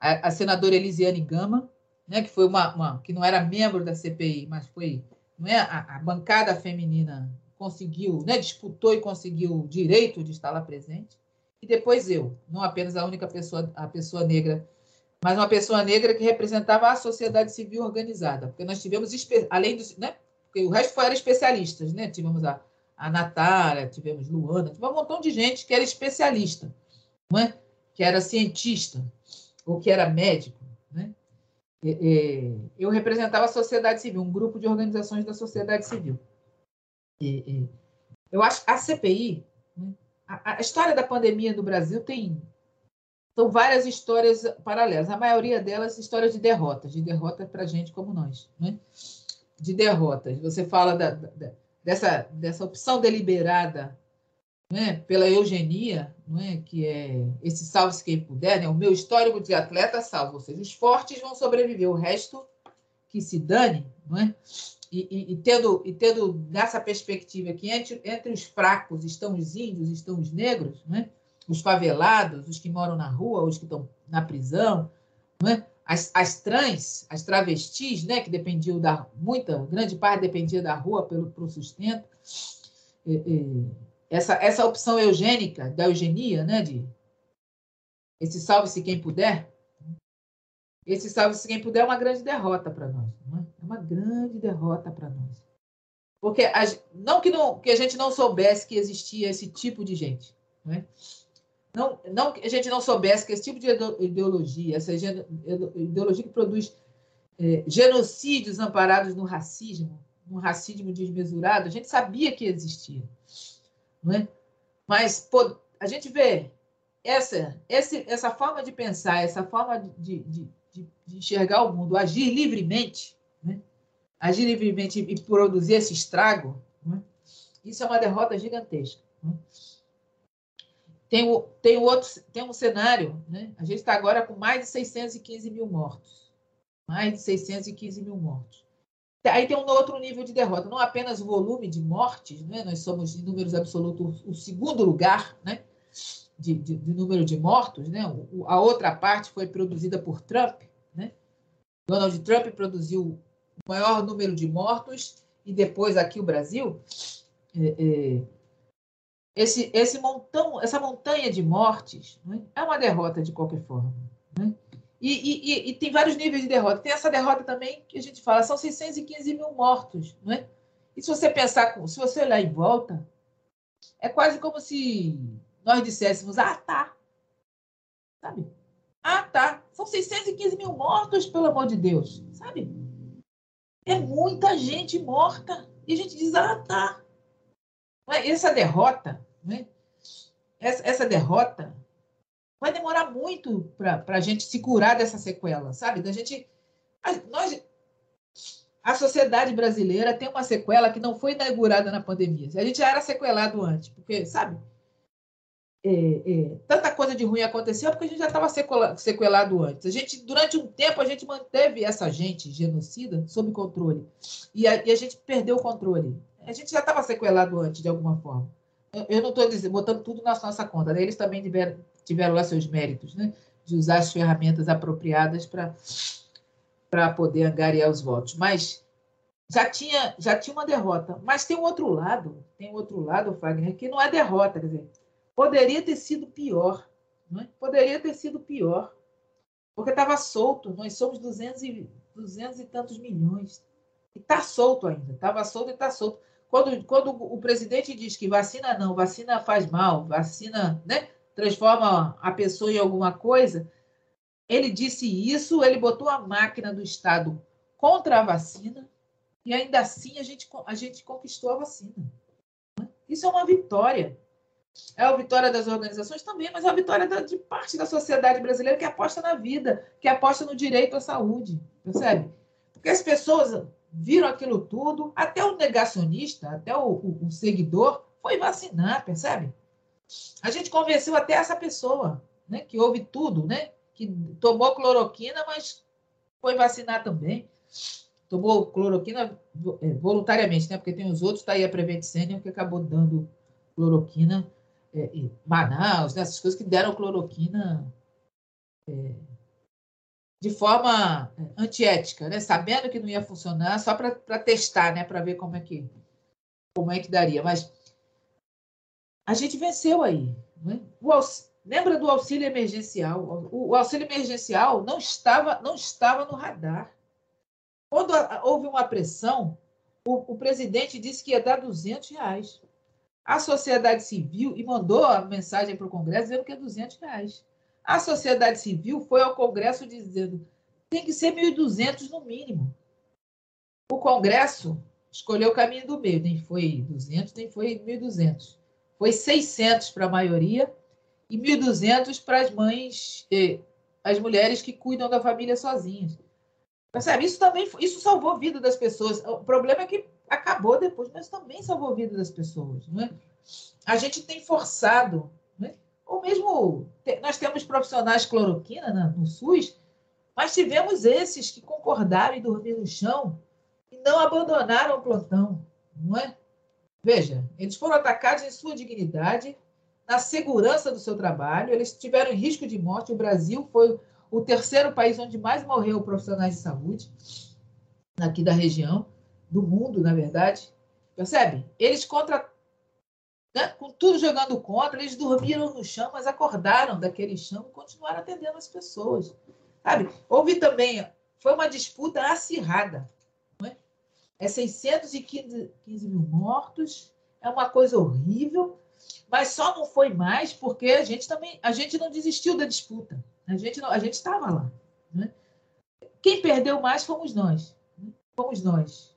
A, a, senadora Elisiane Gama, né, que foi uma, uma, que não era membro da CPI, mas foi não é a, a bancada feminina conseguiu, né, disputou e conseguiu o direito de estar lá presente. E depois eu, não apenas a única pessoa, a pessoa negra, mas uma pessoa negra que representava a sociedade civil organizada, porque nós tivemos além dos, né, porque o resto eram especialistas, né? Tivemos a, a Natália, tivemos Luana, tivemos um montão de gente que era especialista, não é? Que era cientista ou que era médico? Eu representava a sociedade civil, um grupo de organizações da sociedade civil. Eu acho a CPI, né, a história da pandemia no Brasil tem são várias histórias paralelas. A maioria delas histórias de derrotas, de derrotas para gente como nós, né? de derrotas. Você fala da, da, dessa, dessa opção deliberada né, pela eugenia, não é? que é esse salve-se quem puder, né? o meu histórico de atleta salvo, ou seja, os fortes vão sobreviver, o resto que se dane, não é? E, e, e, tendo, e tendo nessa perspectiva que entre, entre os fracos estão os índios, estão os negros, né? os favelados, os que moram na rua, os que estão na prisão, não é? As, as trans, as travestis, né, que dependiam da muita grande parte dependia da rua pelo pro sustento. É, é, essa essa opção eugênica da eugenia, né, de esse salve-se quem puder. Esse salve-se quem puder é uma grande derrota para nós, não é? é uma grande derrota para nós. Porque a, não, que não que a gente não soubesse que existia esse tipo de gente, não é? não, não que a gente não soubesse que esse tipo de ideologia, essa ideologia que produz é, genocídios amparados no racismo, no racismo desmesurado, a gente sabia que existia. Não é? Mas pô, a gente vê essa, essa, essa forma de pensar, essa forma de, de, de, de enxergar o mundo, agir livremente, né? agir livremente e produzir esse estrago, né? isso é uma derrota gigantesca. Né? Tem, o, tem, outro, tem um cenário, né? a gente está agora com mais de 615 mil mortos. Mais de 615 mil mortos. Aí tem um outro nível de derrota, não apenas o volume de mortes, né? nós somos, em números absolutos, o segundo lugar né? de, de, de número de mortos, né? O, a outra parte foi produzida por Trump. Né? Donald Trump produziu o maior número de mortos e depois aqui o Brasil. É, é, esse, esse montão, essa montanha de mortes né, é uma derrota de qualquer forma. E, e, e, tem vários níveis de derrota. Tem essa derrota também que a gente fala, são 615 mil mortos. Né? E se você pensar, se você olhar em volta, é quase como se nós disséssemos, ah, tá. Sabe? Ah, tá. São 615 mil mortos, pelo amor de Deus. Sabe? É muita gente morta. E a gente diz, ah, tá. Essa derrota, né? essa, essa derrota vai demorar muito para a gente se curar dessa sequela, sabe? Da gente, a, nós, a sociedade brasileira tem uma sequela que não foi inaugurada na pandemia. A gente já era sequelado antes, porque, sabe? É, é, tanta coisa de ruim aconteceu porque a gente já estava sequelado antes. A gente, durante um tempo, a gente manteve essa gente genocida sob controle. E a, e a gente perdeu o controle a gente já estava sequelado antes, de alguma forma. Eu, não estou botando tudo na nossa conta. Né? Eles também tiveram, tiveram lá seus méritos, né? de usar as ferramentas apropriadas para poder angariar os votos. Mas já tinha, já tinha uma derrota. Mas tem um outro lado, tem um outro lado, Fagner, que não é derrota. Quer dizer, poderia ter sido pior. Não é? Poderia ter sido pior. Porque estava solto. Nós somos 200 e, 200 e tantos milhões. E está solto ainda. Estava solto e está solto. Quando, quando o presidente diz que vacina não, vacina faz mal, vacina né, transforma a pessoa em alguma coisa, ele disse isso, ele botou a máquina do Estado contra a vacina e ainda assim a gente, a gente conquistou a vacina. Isso é uma vitória. É a vitória das organizações também, mas é a vitória de parte da sociedade brasileira que aposta na vida, que aposta no direito à saúde, percebe? Porque as pessoas viram aquilo tudo, até o negacionista, até o, o, o seguidor, foi vacinar, percebe? A gente convenceu até essa pessoa, né, que ouve tudo, né, que tomou cloroquina, mas foi vacinar também. Tomou cloroquina é, voluntariamente, né, porque tem os outros, está aí a Prevent Senior, que acabou dando cloroquina, é, Manaus, né, essas coisas que deram cloroquina é, de forma é, antiética, né? sabendo que não ia funcionar, só para testar, né? para ver como é, que, como é que daria. Mas a gente venceu aí. Né? lembra do auxílio emergencial? O, auxílio emergencial não estava, não estava no radar. Quando houve uma pressão, o, o, presidente disse que ia dar 200 reais. A sociedade civil, e mandou a mensagem para o Congresso dizendo que é 200 reais. A sociedade civil foi ao Congresso dizendo tem que ser 1.200 no mínimo. O Congresso escolheu o caminho do meio, nem foi 200, nem foi 1.200. Foi 600 para a maioria e 1.200 para as mães, eh, as mulheres que cuidam da família sozinhas. Percebe? Isso também isso salvou a vida das pessoas. O problema é que acabou depois, mas também salvou a vida das pessoas. Não é? A gente tem forçado ou mesmo nós temos profissionais cloroquina no SUS, mas tivemos esses que concordaram em dormir no chão e não abandonaram o plantão, não é? Veja, eles foram atacados em sua dignidade, na segurança do seu trabalho, eles tiveram risco de morte. O Brasil foi o terceiro país onde mais morreu profissionais de saúde, aqui da região, do mundo, na verdade. Percebe? Eles contra. Né, com tudo jogando contra, eles dormiram no chão, mas acordaram daquele chão e continuaram atendendo as pessoas. Sabe? Houve também. Foi uma disputa acirrada. É 615 mil mortos, é uma coisa horrível, mas só não foi mais porque a gente também. A gente não desistiu da disputa. A gente não, a gente estava lá. Né? Quem perdeu mais fomos nós. Né? Fomos nós.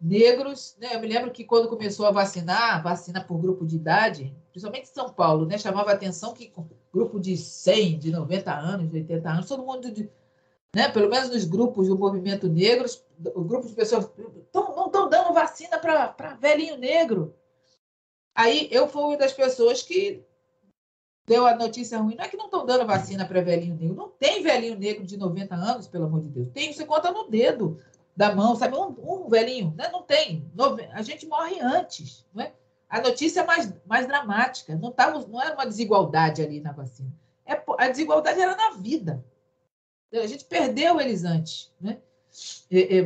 Negros, né? Eu me lembro que quando começou a vacinar, vacina por grupo de idade, principalmente em São Paulo, né? Chamava a atenção que grupo de 100, de 90 anos, de 80 anos, todo mundo, de, né? Pelo menos nos grupos do movimento negros, o grupo de pessoas tão, não estão dando vacina para velhinho negro. Aí eu fui uma das pessoas que deu a notícia ruim. Não é que não estão dando vacina para velhinho negro. Não tem velhinho negro de 90 anos, pelo amor de Deus. Tem, você conta no dedo da mão, sabe? Um, um velhinho. Né? Não tem. A gente morre antes. Não é? A notícia é mais, mais dramática. Não, tava, não era uma desigualdade ali na vacina. É, a desigualdade era na vida. A gente perdeu eles antes. Né?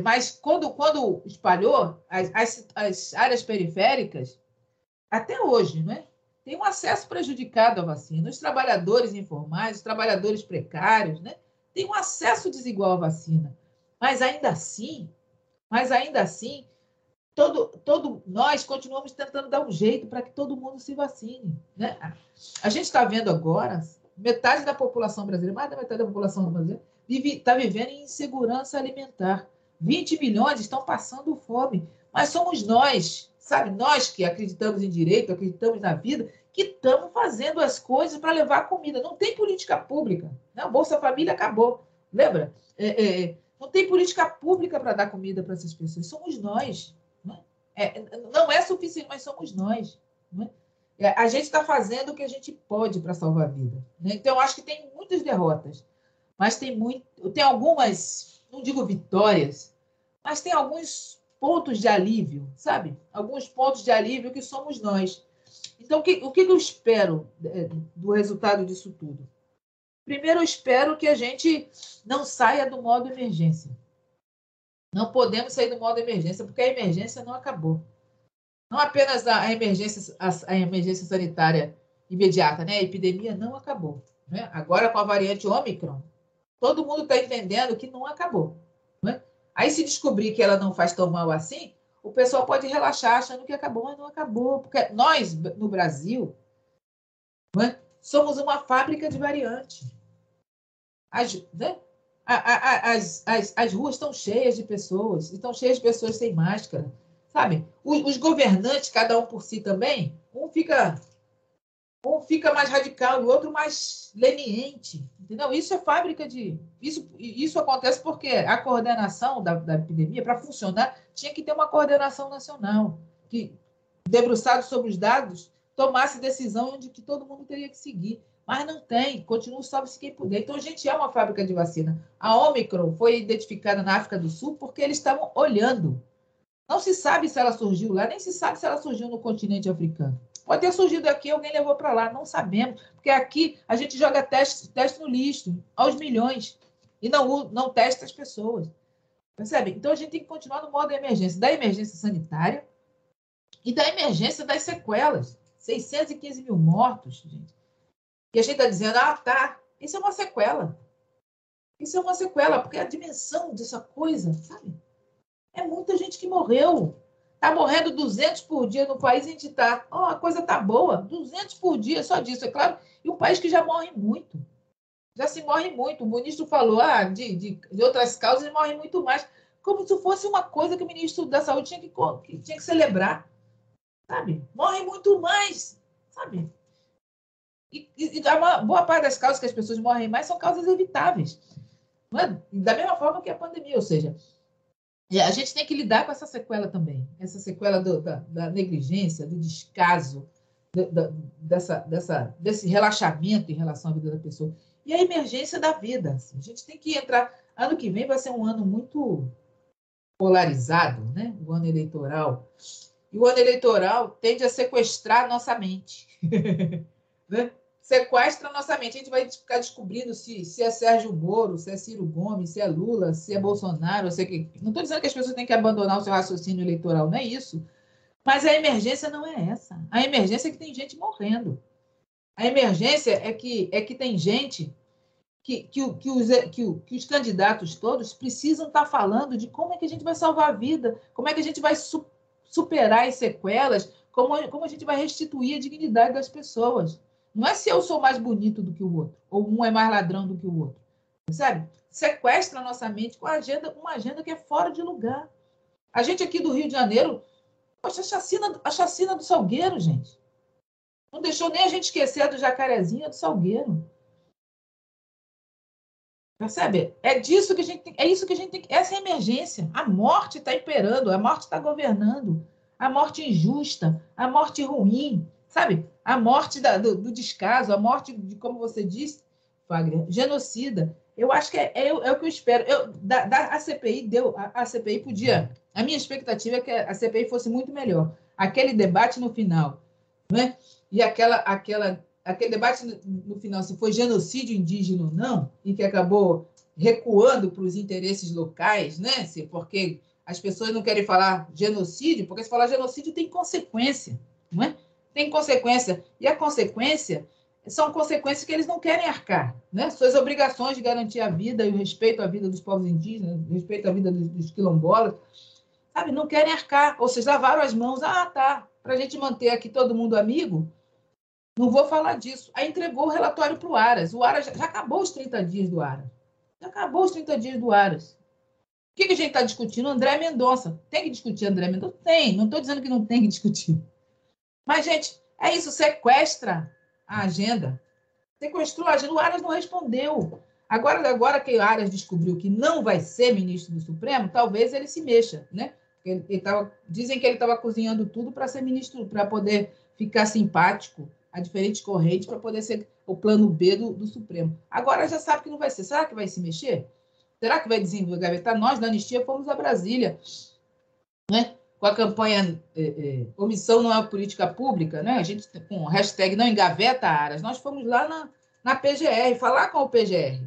Mas quando, quando espalhou, as, as, as áreas periféricas, até hoje, não é? tem um acesso prejudicado à vacina. Os trabalhadores informais, os trabalhadores precários, né, têm um acesso desigual à vacina. Mas ainda assim, mas ainda assim, todo, todo nós continuamos tentando dar um jeito para que todo mundo se vacine. Né? A gente está vendo agora, metade da população brasileira, mais da metade da população brasileira, está vivendo em insegurança alimentar. 20 milhões estão passando fome. Mas somos nós, sabe? Nós que acreditamos em direito, acreditamos na vida, que estamos fazendo as coisas para levar comida. Não tem política pública. Né? Bolsa Família acabou. Lembra? É, é, é não tem política pública para dar comida para essas pessoas. Somos nós. Né? É, não é suficiente, mas somos nós. Né? É, a gente está fazendo o que a gente pode para salvar a vida. Né? Então, acho que tem muitas derrotas, mas tem, muito, tem algumas, não digo vitórias, mas tem alguns pontos de alívio, sabe? Alguns pontos de alívio que somos nós. Então, o que, o que eu espero é, do resultado disso tudo? Primeiro, eu espero que a gente não saia do modo emergência. Não podemos sair do modo emergência, porque a emergência não acabou. Não apenas a emergência, a, emergência sanitária imediata, né? A epidemia não acabou. Né? Agora, com a variante Ômicron, todo mundo está entendendo que não acabou. Aí, se descobrir que ela não faz tão mal assim, o pessoal pode relaxar achando que acabou, mas não acabou. Porque nós, no Brasil, é? somos uma fábrica de variante. As, né? as, as, as ruas estão cheias de pessoas, estão cheias de pessoas sem máscara. Sabe? Os, os governantes, cada um por si também, um fica um fica mais radical e o outro mais leniente. Entendeu? Isso é fábrica de. Isso, isso acontece porque a coordenação da, da epidemia, para funcionar, tinha que ter uma coordenação nacional, que, debruçado sobre os dados, tomasse decisão de que todo mundo teria que seguir. Mas não tem, continua sobe-se quem puder. Então, a gente é uma fábrica de vacina. A Omicron foi identificada na África do Sul porque eles estavam olhando. Não se sabe se ela surgiu lá, nem se sabe se ela surgiu no continente africano. Pode ter surgido aqui, alguém levou para lá, não sabemos. Porque aqui a gente joga teste, teste no lixo, aos milhões, e não, não testa as pessoas. Percebe? Então a gente tem que continuar no modo de emergência, da emergência sanitária e da emergência das sequelas. 615 mil mortos, gente. E a gente está dizendo, ah, tá, isso é uma sequela. Isso é uma sequela, porque a dimensão dessa coisa, sabe? É muita gente que morreu. Está morrendo 200 por dia no país, a gente está. Oh, a coisa está boa, 200 por dia, só disso, é claro. E um país que já morre muito. Já se morre muito. O ministro falou, ah, de, de, de outras causas, morre muito mais. Como se fosse uma coisa que o ministro da Saúde tinha que, que tinha que celebrar. Sabe? Morre muito mais. Sabe? E, e, e a boa parte das causas que as pessoas morrem mais são causas evitáveis. É? Da mesma forma que a pandemia, ou seja, e a gente tem que lidar com essa sequela também, essa sequela do, da, da, negligência, do descaso, do, da, dessa, dessa, desse relaxamento em relação à vida da pessoa. E a emergência da vida. Assim. A gente tem que entrar. Ano que vem vai ser um ano muito polarizado, né? o ano eleitoral. E o ano eleitoral tende a sequestrar nossa mente. né? Sequestra nossa mente. A gente vai ficar descobrindo se, se é Sérgio Moro, se é Ciro Gomes, se é Lula, se é Bolsonaro, se é. Não estou dizendo que as pessoas têm que abandonar o seu raciocínio eleitoral, não é isso. Mas a emergência não é essa. A emergência é que tem gente morrendo. A emergência é que, é que tem gente que, que, que, os, que, que os candidatos todos precisam estar falando de como é que a gente vai salvar a vida, como é que a gente vai su superar as sequelas, como, como a gente vai restituir a dignidade das pessoas. Não é se eu sou mais bonito do que o outro, ou um é mais ladrão do que o outro. Sabe? Sequestra a nossa mente com agenda, uma agenda que é fora de lugar. A gente aqui do Rio de Janeiro, poxa, a chacina, a chacina do Salgueiro, gente. Não deixou nem a gente esquecer do jacarezinho do Salgueiro. Percebe? É disso que a gente tem, é isso que a gente tem. Essa é a emergência. A morte está imperando, a morte está governando, a morte injusta, a morte ruim, sabe? A morte da, do, do, descaso, a morte de, como você disse, Fagner, genocida. Eu acho que é, é, é o que eu espero. Eu, da, da, a CPI deu, a, a CPI podia. A minha expectativa é que a CPI fosse muito melhor. Aquele debate no final, né? E aquela, aquela aquele debate no, no final, se foi genocídio indígena ou não, e que acabou recuando para os interesses locais, né? Se, porque as pessoas não querem falar genocídio, porque se falar genocídio tem consequência, não é? Tem consequência. E a consequência são consequências que eles não querem arcar, né? Suas obrigações de garantir a vida e o respeito à vida dos povos indígenas, o respeito à vida dos, dos quilombolas, sabe? Não querem arcar, ou seja, lavaram as mãos. Ah, tá. Para a gente manter aqui todo mundo amigo, não vou falar disso. Aí entregou o relatório para o Aras. O Aras já, já, acabou os 30 dias do Aras. Já acabou os 30 dias do Aras. O que, que a gente está discutindo? André Mendonça. Tem que discutir André Mendonça? Tem. Não estou dizendo que não tem que discutir. Mas, gente, é isso. Sequestra a agenda. Sequestrou a agenda. O Aras não respondeu. Agora, agora que o Aras descobriu que não vai ser ministro do Supremo, talvez ele se mexa, né? Ele, ele tava, dizem que ele estava cozinhando tudo para ser ministro, para poder ficar simpático a diferentes correntes para poder ser o plano B do, do, Supremo. Agora já sabe que não vai ser. Será que vai se mexer? Será que vai desengavetar? Nós, da Anistia, fomos a Brasília, né? Com a campanha é, é, Omissão não é política pública, né? a gente com hashtag não engaveta áreas. Nós fomos lá na, na PGR, falar com o PGR.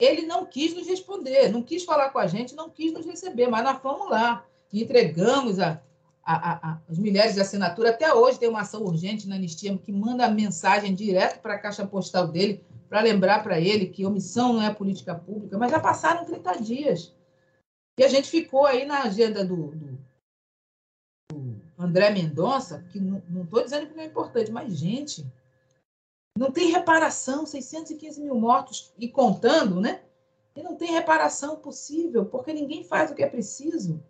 Ele não quis nos responder, não quis falar com a gente, não quis nos receber, mas nós fomos lá e entregamos a, a, a, as mulheres de assinatura. Até hoje tem uma ação urgente na Anistia que manda mensagem direto para a caixa postal dele, para lembrar para ele que omissão não é política pública, mas já passaram 30 dias. E a gente ficou aí na agenda do, do André Mendonça, que não estou dizendo que não é importante, mas, gente, não tem reparação, 615 mil mortos e contando, né? E não tem reparação possível, porque ninguém faz o que é preciso.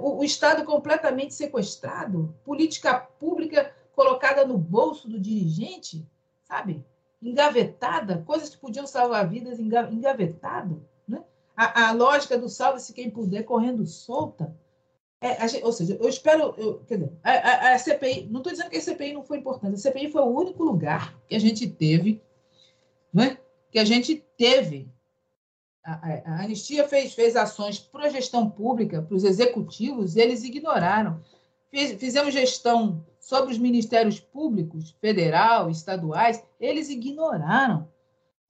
O, o Estado completamente sequestrado, política pública colocada no bolso do dirigente, sabe? Engavetada, coisas que podiam salvar vidas engavetado. Né? A, a lógica do salve-se quem puder correndo solta. É, gente, ou seja, eu espero. Eu, quer dizer, a, a, a CPI, não estou dizendo que a CPI não foi importante, a CPI foi o único lugar que a gente teve, né? que a gente teve a, a, Anistia fez, fez ações para gestão pública, para os executivos, e eles ignoraram. Fiz, fizemos gestão sobre os ministérios públicos, federal, estaduais, eles ignoraram.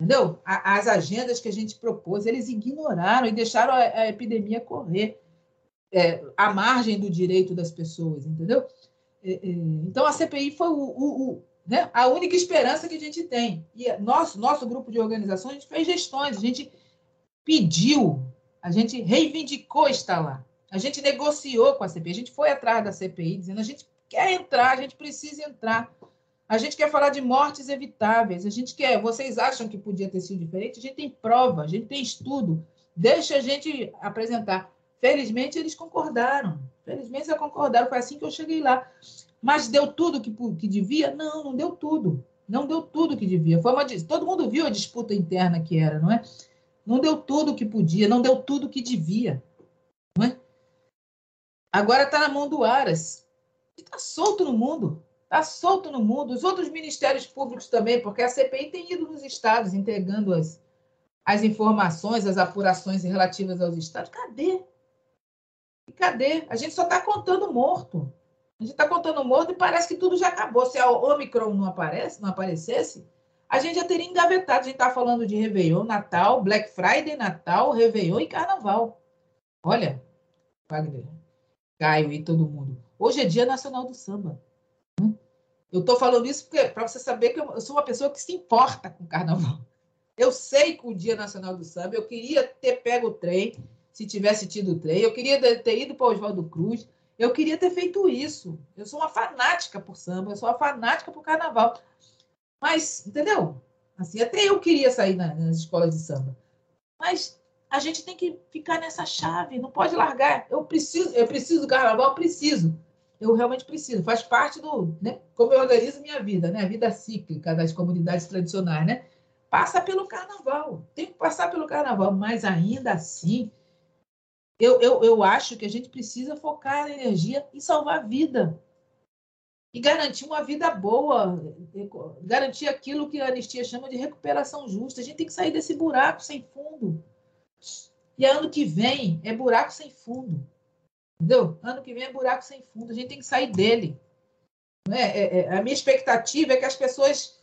Entendeu? As agendas que a gente propôs, eles ignoraram e deixaram a, a epidemia correr é, à margem do direito das pessoas, entendeu? É, é, então, a CPI foi o, o, o né? a única esperança que a gente tem. E nosso, nosso grupo de organizações, a gente fez gestões, a gente pediu, a gente reivindicou estar lá. A gente negociou com a CPI, a gente foi atrás da CPI dizendo a gente quer entrar, a gente precisa entrar. A gente quer falar de mortes evitáveis, a gente quer. Vocês acham que podia ter sido diferente? A gente tem prova, a gente tem estudo. Deixa a gente apresentar. Felizmente eles concordaram. Felizmente eles concordaram. Foi assim que eu cheguei lá. Mas deu tudo que, que devia? Não, não deu tudo. Não deu tudo que devia. Foi uma, todo mundo viu a disputa interna que era, não é? Não deu tudo que podia, não deu tudo que devia. Não é? Agora está na mão do Aras. Está solto no mundo. Está solto no mundo. Os outros ministérios públicos também, porque a CPI tem ido nos estados entregando as, as informações, as apurações relativas aos estados. Cadê? E cadê? A gente só está contando morto. A gente está contando morto e parece que tudo já acabou. Se a Omicron não aparece, não aparecesse, a gente já teria engavetado. A gente está falando de Réveillon, Natal, Black Friday, Natal, Réveillon e Carnaval. Olha, Wagner, Caio e todo mundo. Hoje é Dia Nacional do Samba. Né? Eu estou falando isso para você saber que eu sou uma pessoa que se importa com o carnaval. Eu sei que o Dia Nacional do Samba, eu queria ter pego o trem, se tivesse tido o trem, eu queria ter ido para o Oswaldo Cruz, eu queria ter feito isso. Eu sou uma fanática por samba, eu sou uma fanática por carnaval. Mas, entendeu? Assim, até eu queria sair nas escolas de samba. Mas a gente tem que ficar nessa chave, não pode largar. Eu preciso, eu preciso do carnaval, eu preciso. Eu realmente preciso. Faz parte do, né? Como eu organizo minha vida, né? A vida cíclica das comunidades tradicionais, né? Passa pelo carnaval. Tem que passar pelo carnaval, mas ainda assim, eu, eu, eu acho que a gente precisa focar a energia em salvar a vida e garantir uma vida boa, garantir aquilo que a anistia chama de recuperação justa. A gente tem que sair desse buraco sem fundo. E ano que vem é buraco sem fundo. Entendeu? Ano que vem é buraco sem fundo. A gente tem que sair dele. É? É, é, a minha expectativa é que as pessoas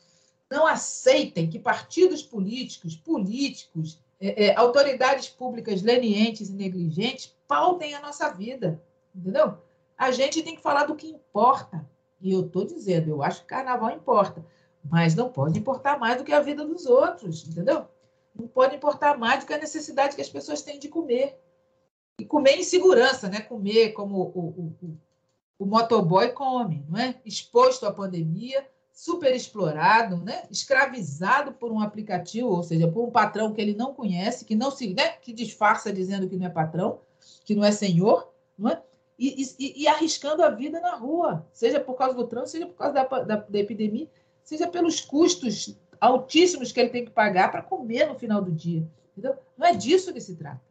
não aceitem que partidos políticos, políticos, é, é, autoridades públicas lenientes e negligentes pautem a nossa vida. Entendeu? A gente tem que falar do que importa. E eu estou dizendo, eu acho que carnaval importa, mas não pode importar mais do que a vida dos outros, entendeu? Não pode importar mais do que a necessidade que as pessoas têm de comer. E comer em segurança, né? Comer como o, o, o, o motoboy come, não é? Exposto à pandemia, super explorado, né? escravizado por um aplicativo, ou seja, por um patrão que ele não conhece, que não se, né? que disfarça dizendo que não é patrão, que não é senhor, não é? E, e, e, arriscando a vida na rua, seja por causa do trânsito, seja por causa da, da, da epidemia, seja pelos custos altíssimos que ele tem que pagar para comer no final do dia. Entendeu? Não é disso que se trata.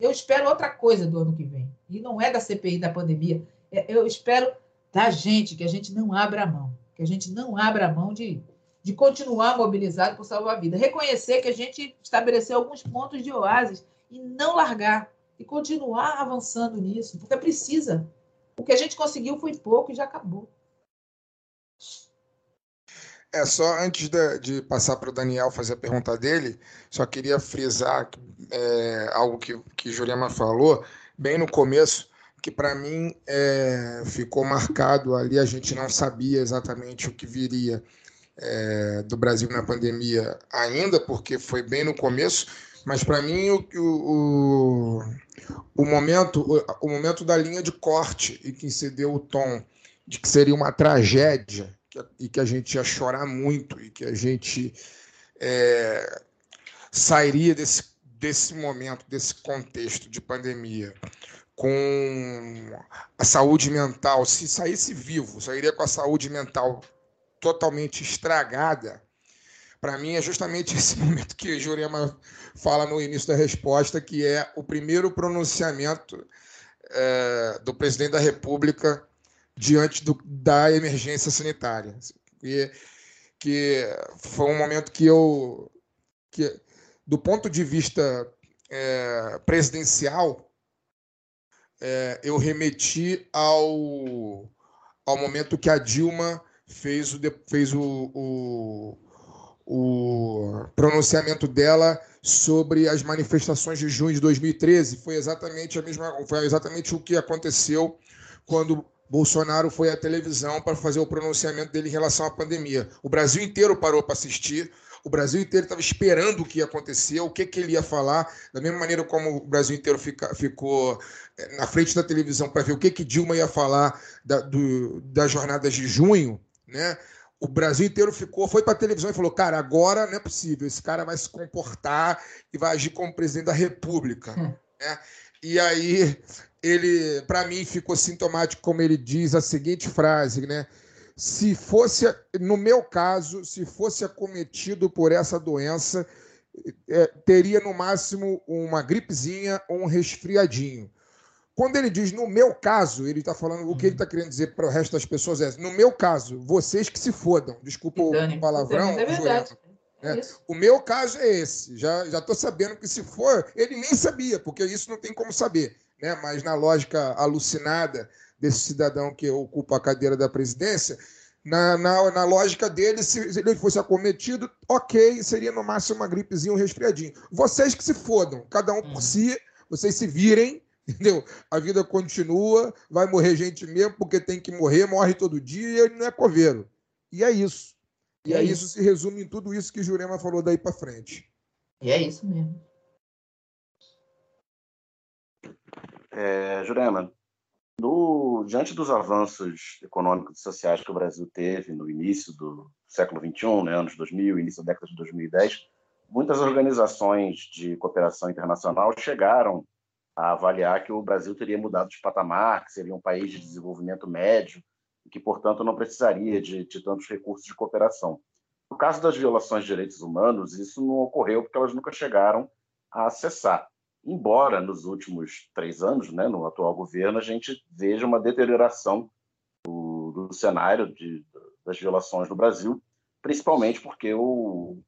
Eu espero outra coisa do ano que vem. E não é da CPI da pandemia. É, eu espero da gente, que a gente não abra a mão. Que a gente não abra mão de, de continuar mobilizado por salvar a vida. Reconhecer que a gente estabeleceu alguns pontos de oásis e não largar e continuar avançando nisso, porque precisa. O que a gente conseguiu foi pouco e já acabou. É, só antes de, de passar para o Daniel fazer a pergunta dele, só queria frisar é, algo que, que Jurema falou, bem no começo, que para mim é, ficou marcado ali, a gente não sabia exatamente o que viria é, do Brasil na pandemia ainda, porque foi bem no começo, mas para mim o, o, o, momento, o, o momento da linha de corte e que se deu o tom de que seria uma tragédia e que a gente ia chorar muito e que a gente é, sairia desse, desse momento, desse contexto de pandemia com a saúde mental, se saísse vivo, sairia com a saúde mental totalmente estragada, para mim é justamente esse momento que Jurema fala no início da resposta, que é o primeiro pronunciamento é, do presidente da República diante do, da emergência sanitária. E, que foi um momento que eu, que, do ponto de vista é, presidencial, é, eu remeti ao, ao momento que a Dilma fez o, fez o, o o pronunciamento dela sobre as manifestações de junho de 2013 foi exatamente a mesma foi exatamente o que aconteceu quando Bolsonaro foi à televisão para fazer o pronunciamento dele em relação à pandemia. O Brasil inteiro parou para assistir. O Brasil inteiro estava esperando o que ia acontecer, o que, que ele ia falar, da mesma maneira como o Brasil inteiro fica, ficou eh, na frente da televisão para ver o que, que Dilma ia falar da, do, das jornadas de junho, né? o Brasil inteiro ficou, foi para a televisão e falou: cara, agora não é possível, esse cara vai se comportar e vai agir como presidente da República. Hum. Né? E aí ele, para mim, ficou sintomático, como ele diz a seguinte frase, né? Se fosse, no meu caso, se fosse acometido por essa doença, é, teria no máximo uma gripezinha ou um resfriadinho. Quando ele diz no meu caso, ele está falando o que ele está querendo dizer para o resto das pessoas é no meu caso, vocês que se fodam. Desculpa o palavrão. É verdade. É. O meu caso é esse. Já já estou sabendo que se for, ele nem sabia, porque isso não tem como saber. né? mas na lógica alucinada desse cidadão que ocupa a cadeira da presidência, na, na, na, lógica dele, se, se, ele fosse acometido, ok, seria no máximo uma gripezinha, um resfriadinho. Vocês que se fodam, cada um por uhum. si, vocês se virem, entendeu? A vida continua, vai morrer gente mesmo, porque tem que morrer, morre todo dia, e ele não é coveiro. E é isso. E é, é isso. isso se resume em tudo isso que Jurema falou daí para frente. E é isso mesmo. É, Jurema, no, diante dos avanços econômicos e sociais que o Brasil teve no início do século XXI, né, anos 2000, início da década de 2010, muitas organizações de cooperação internacional chegaram a avaliar que o Brasil teria mudado de patamar, que seria um país de desenvolvimento médio e que, portanto, não precisaria de, de tantos recursos de cooperação. No caso das violações de direitos humanos, isso não ocorreu porque elas nunca chegaram a cessar embora nos últimos três anos, né, no atual governo, a gente veja uma deterioração do, do cenário de, das violações no Brasil, principalmente porque o,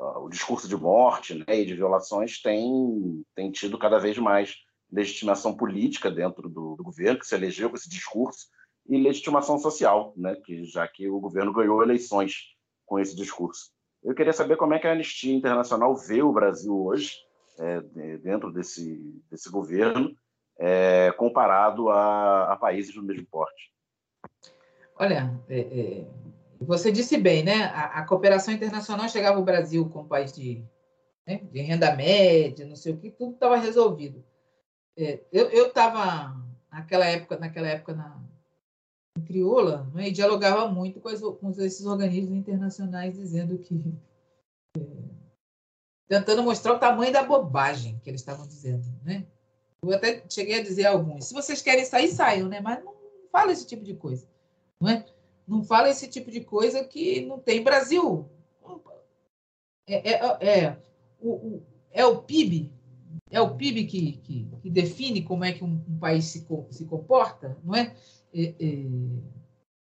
o discurso de morte né, e de violações tem, tem tido cada vez mais legitimação política dentro do, do governo, que se elegeu com esse discurso, e legitimação social, né, que, já que o governo ganhou eleições com esse discurso. Eu queria saber como é que a Anistia Internacional vê o Brasil hoje, é, dentro desse, desse governo, é, comparado a, a, países do mesmo porte? Olha, é, é, você disse bem, né? A, a, cooperação internacional chegava ao Brasil como país de, né, de renda média, não sei o que, tudo estava resolvido. É, eu estava naquela época, naquela época na em crioula, né, e dialogava muito com, as, com esses organismos internacionais dizendo que é, tentando mostrar o tamanho da bobagem que eles estavam dizendo, né? Eu até cheguei a dizer a alguns, se vocês querem sair, saiam, né? Mas não fala esse tipo de coisa, não é? Não fala esse tipo de coisa que não tem Brasil. É, é, é, o, o, é o PIB, é o PIB que, que, que define como é que um, um país se, se comporta, não é? é? é?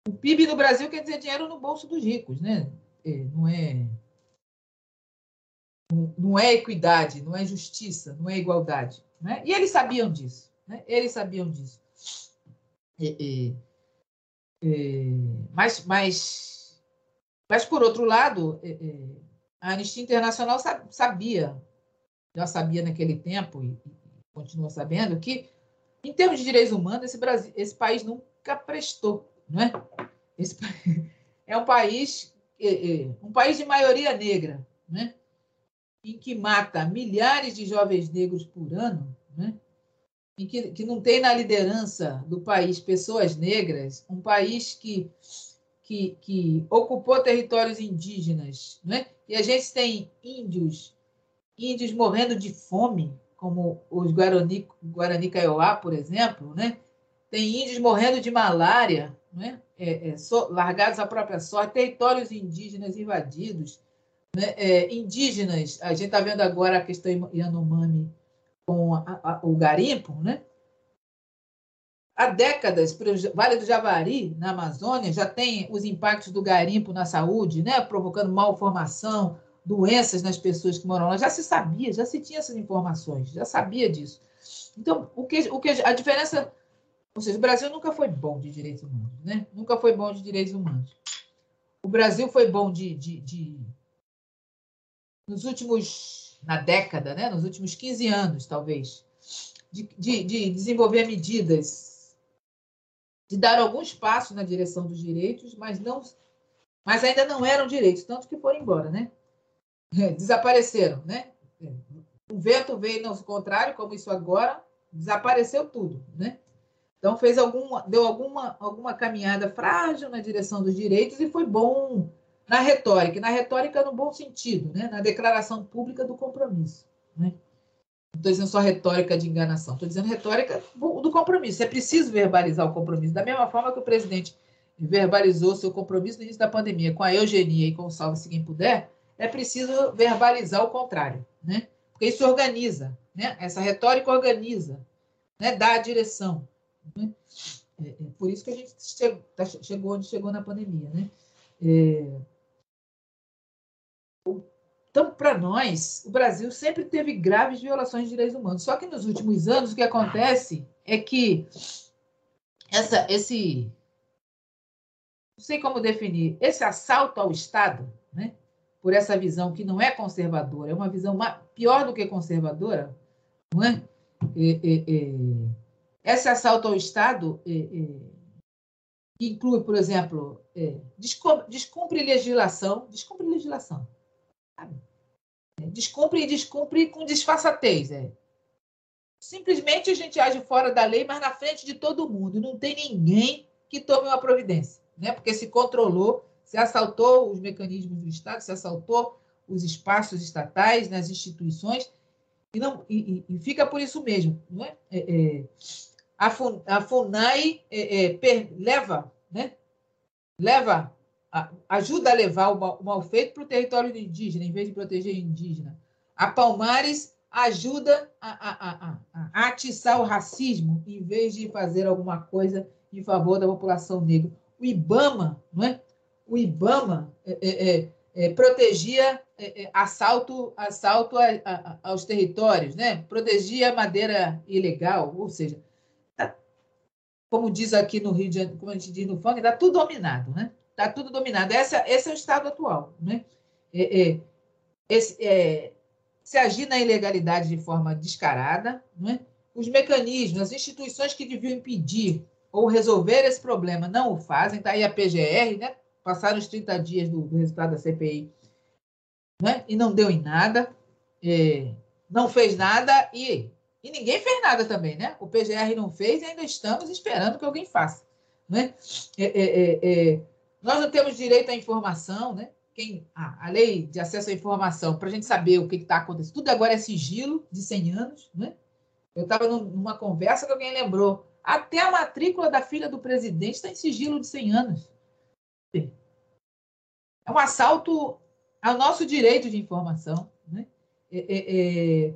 O PIB no Brasil quer dizer dinheiro no bolso dos ricos, né? É, não é não é equidade, não é justiça, não é igualdade. Né? E eles sabiam disso. Né? Eles sabiam disso. E, e, e, mas, mas, mas, por outro lado, a Anistia Internacional sabia, já sabia naquele tempo e, continua sabendo, que, em termos de direitos humanos, esse, Brasil, esse país nunca prestou. Não é? Esse, é um país, um país de maioria negra. Né? Em que mata milhares de jovens negros por ano, né? em que, que não tem na liderança do país pessoas negras, um país que, que, que ocupou territórios indígenas, né? e a gente tem índios, índios morrendo de fome, como os Guarani, Guarani Kaiowá, por exemplo, né? tem índios morrendo de malária, né? É, é, so, largados à própria sorte, territórios indígenas invadidos, né, é, indígenas, a gente está vendo agora a questão Yanomami com a, a, o garimpo, né? Há décadas, o Vale do Javari, na Amazônia, já tem os impactos do garimpo na saúde, né? provocando malformação, doenças nas pessoas que moram lá. Já se sabia, já se tinha essas informações, já sabia disso. Então, o que, o que a diferença. Ou seja, o Brasil nunca foi bom de direitos humanos, né? Nunca foi bom de direitos humanos. O Brasil foi bom de, de, de nos últimos, na década, né, nos últimos 15 anos, talvez, de, de, de desenvolver medidas, de dar alguns passos na direção dos direitos, mas não, mas ainda não eram direitos, tanto que foram embora, né? Desapareceram, né? O vento veio no contrário, como isso agora, desapareceu tudo, né? Então fez alguma, deu alguma, alguma caminhada frágil na direção dos direitos e foi bom na retórica, na retórica no bom sentido, né? na declaração pública do compromisso. Né? Não estou dizendo só retórica de enganação, estou dizendo retórica do compromisso. É preciso verbalizar o compromisso. Da mesma forma que o presidente verbalizou seu compromisso no início da pandemia com a eugenia e com o salve-se quem puder, é preciso verbalizar o contrário, né? porque isso organiza, né? essa retórica organiza, né? dá a direção. Né? É, é por isso que a gente chegou, tá, chegou onde chegou na pandemia. Né? É, Então, para nós, o Brasil sempre teve graves violações de direitos humanos. Só que nos últimos anos, o que acontece é que essa, esse. Não sei como definir. Esse assalto ao Estado, né, por essa visão que não é conservadora, é uma visão pior do que conservadora, não é? esse assalto ao Estado, inclui, por exemplo, descumpre legislação, descumpre legislação? É, descumpre e descumpre com disfarçatez. É. Simplesmente a gente age fora da lei, mas na frente de todo mundo. Não tem ninguém que tome uma providência, né? porque se controlou, se assaltou os mecanismos do Estado, se assaltou os espaços estatais, nas instituições, e, não, e, e fica por isso mesmo. Não é? é, é a FUNAI é, é, per, leva, né? leva ajuda a levar o mal, o mal feito para o território indígena, em vez de proteger indígena. A Palmares ajuda a, a, a, a, atiçar o racismo, em vez de fazer alguma coisa em favor da população negra. O IBAMA, não é? O IBAMA é, é, é, é protegia é, é, assalto, assalto aos territórios, né? protegia madeira ilegal, ou seja, tá, como diz aqui no Rio de Janeiro, como a gente diz no funk, está tudo dominado, né? Está tudo dominado. Essa, esse é o estado atual. Né? É, é, esse, é, se agir na ilegalidade de forma descarada, né? os mecanismos, as instituições que deviam impedir ou resolver esse problema não o fazem. Está aí a PGR, né? passaram os 30 dias do, do resultado da CPI né? e não deu em nada, é, não fez nada e, e ninguém fez nada também. Né? O PGR não fez e ainda estamos esperando que alguém faça. Né? É, é, é, é nós não temos direito à informação, né? Quem, a, a lei de acesso à informação, para a gente saber o que está acontecendo, tudo agora é sigilo de 100 anos, né? Eu estava numa conversa que alguém lembrou. Até a matrícula da filha do presidente está em sigilo de 100 anos. É um assalto ao nosso direito de informação. Né? É, é, é,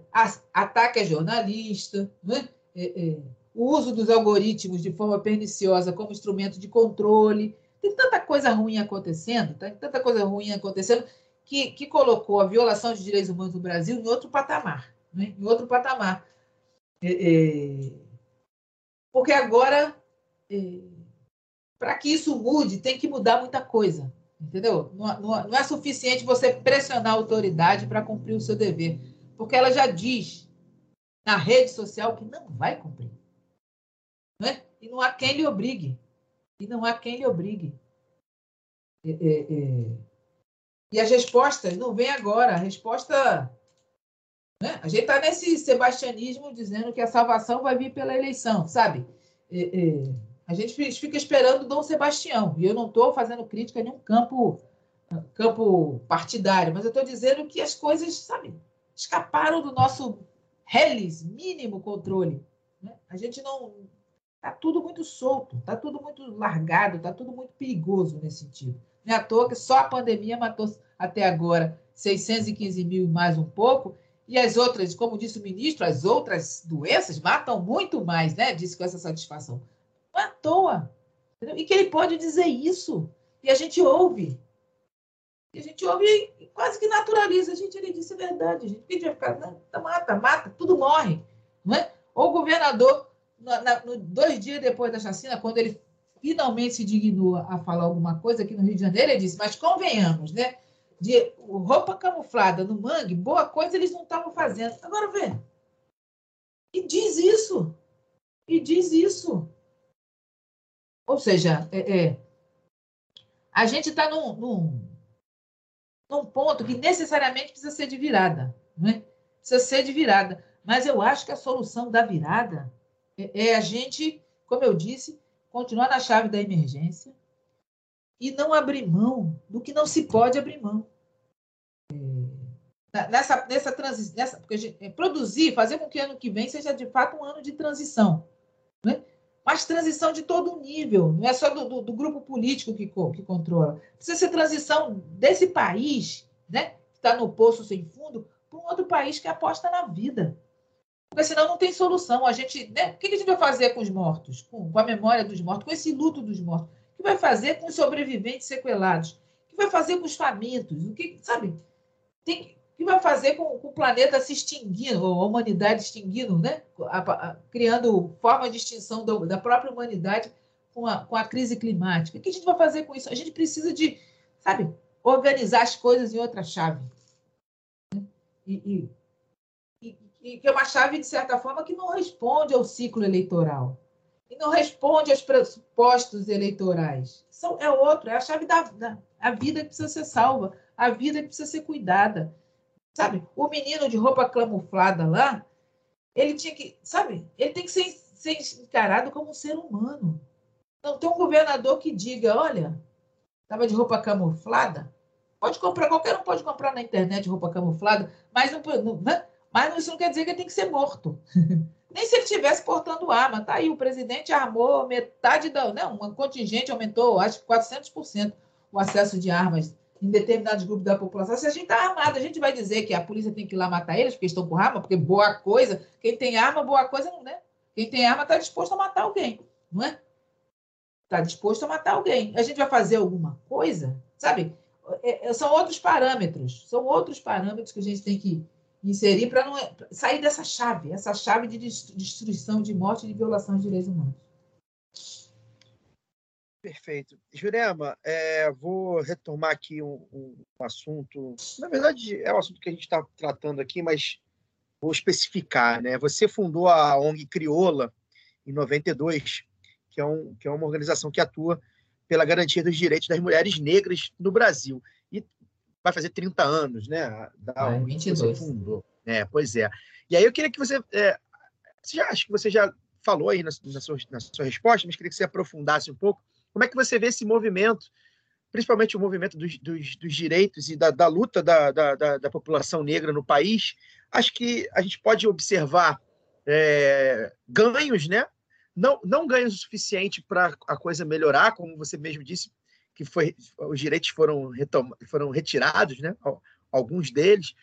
ataque a jornalista, né? É, é, o uso dos algoritmos de forma perniciosa como instrumento de controle. Tem tanta coisa ruim acontecendo, tem tanta coisa ruim acontecendo, que, que colocou a violação de direitos humanos no Brasil em outro patamar. Né? Em outro patamar. É, é, porque agora, é, para que isso mude, tem que mudar muita coisa. Entendeu? Não, não, não é suficiente você pressionar a autoridade para cumprir o seu dever. Porque ela já diz na rede social que não vai cumprir. Né? E não há quem lhe obrigue e não há quem lhe obrigue. É, é, é. E as respostas não vêm agora. A resposta. Né? A gente está nesse sebastianismo dizendo que a salvação vai vir pela eleição, sabe? É, é. a gente fica esperando Dom Sebastião. E eu não estou fazendo crítica em nenhum campo, campo partidário, mas eu estou dizendo que as coisas, sabe, escaparam do nosso reles mínimo controle. Né? A gente não, Está tudo muito solto, está tudo muito largado, está tudo muito perigoso nesse sentido. Não é à toa que só a pandemia matou até agora 615 mil e mais um pouco, e as outras, como disse o ministro, as outras doenças matam muito mais, né? Disse com essa satisfação. Não é à toa. Entendeu? E que ele pode dizer isso. E a gente ouve. E a gente ouve e quase que naturaliza. A gente, ele disse a verdade. A gente, a gente vai ficar, não, mata, mata, tudo morre. Não é? Ou o governador na, no, dois dias depois da chacina, quando ele finalmente se dignou a falar alguma coisa aqui no Rio de Janeiro, ele disse: Mas convenhamos, né? De roupa camuflada no mangue, boa coisa eles não estavam fazendo. Agora vê. E diz isso. E diz isso. Ou seja, é, é a gente está num, num, num, ponto que necessariamente precisa ser de virada. Né? Precisa ser de virada. Mas eu acho que a solução da virada é, é a gente, como eu disse, continuar na chave da emergência e não abrir mão do que não se pode abrir mão. É, nessa, nessa transição, porque gente, é, produzir, fazer com que ano que vem seja de fato um ano de transição. Né? Mas transição de todo nível, não é só do, do, do grupo político que, que controla. Precisa ser transição desse país, né, que está no poço sem fundo, para um outro país que aposta na vida. Porque senão não tem solução. A gente, né? O que a gente vai fazer com os mortos? Com, a memória dos mortos, com esse luto dos mortos? O que vai fazer com os sobreviventes sequelados? O que vai fazer com os famintos? O que, sabe? Tem, que vai fazer com, com o planeta se extinguindo, ou a humanidade extinguindo, né? A- a- criando forma de extinção do- da própria humanidade com a, com a crise climática. O que a gente vai fazer com isso? A gente precisa de, sabe, organizar as coisas em outra chave. E, e, e- e que é uma chave, de certa forma, que não responde ao ciclo eleitoral. E não responde aos pressupostos eleitorais. São, é outro, é a chave da, da a vida que precisa ser salva, a vida que precisa ser cuidada. Sabe? O menino de roupa camuflada lá, ele tinha que, sabe? Ele tem que ser, ser encarado como um ser humano. Não tem um governador que diga, olha, estava de roupa camuflada, pode comprar, qualquer um pode comprar na internet roupa camuflada, mas, não, não- né? Mas isso não quer dizer que ele tem que ser morto. Nem se ele estivesse portando arma. Tá aí, o presidente armou metade da. Não, um contingente aumentou, acho que 400% o acesso de armas em determinados grupos da população. Se a gente está armado, a gente vai dizer que a polícia tem que ir lá matar eles porque estão com arma, porque boa coisa. Quem tem arma, boa coisa não, né? Quem tem arma está disposto a matar alguém, não é? Está disposto a matar alguém. A gente vai fazer alguma coisa, sabe? É, é, são outros parâmetros, são outros parâmetros que a gente tem que inserir para não sair dessa chave, essa chave de dest- destruição, de morte e de violação de direitos humanos. Perfeito. Jurema, é, vou retomar aqui um- um assunto. Na verdade, é um assunto que a gente está tratando aqui, mas vou especificar. Né? Você fundou a ONG Crioula em 92, que é, um, que é uma organização que atua pela garantia dos direitos das mulheres negras no Brasil. Vai fazer 30 anos, né? Da Vai, ONG que 22. você fundou. É, pois é. E aí eu queria que você. É, você já, acho que você já falou aí na, na sua, na sua resposta, mas queria que você aprofundasse um pouco. Como é que você vê esse movimento, principalmente o movimento dos, dos, dos direitos e da, da luta da, da, da, da população negra no país? Acho que a gente pode observar é, ganhos, né? Não, não ganhos o suficiente para a coisa melhorar, como você mesmo disse, que foi, os direitos foram, foram retirados, né? Al- Alguns deles,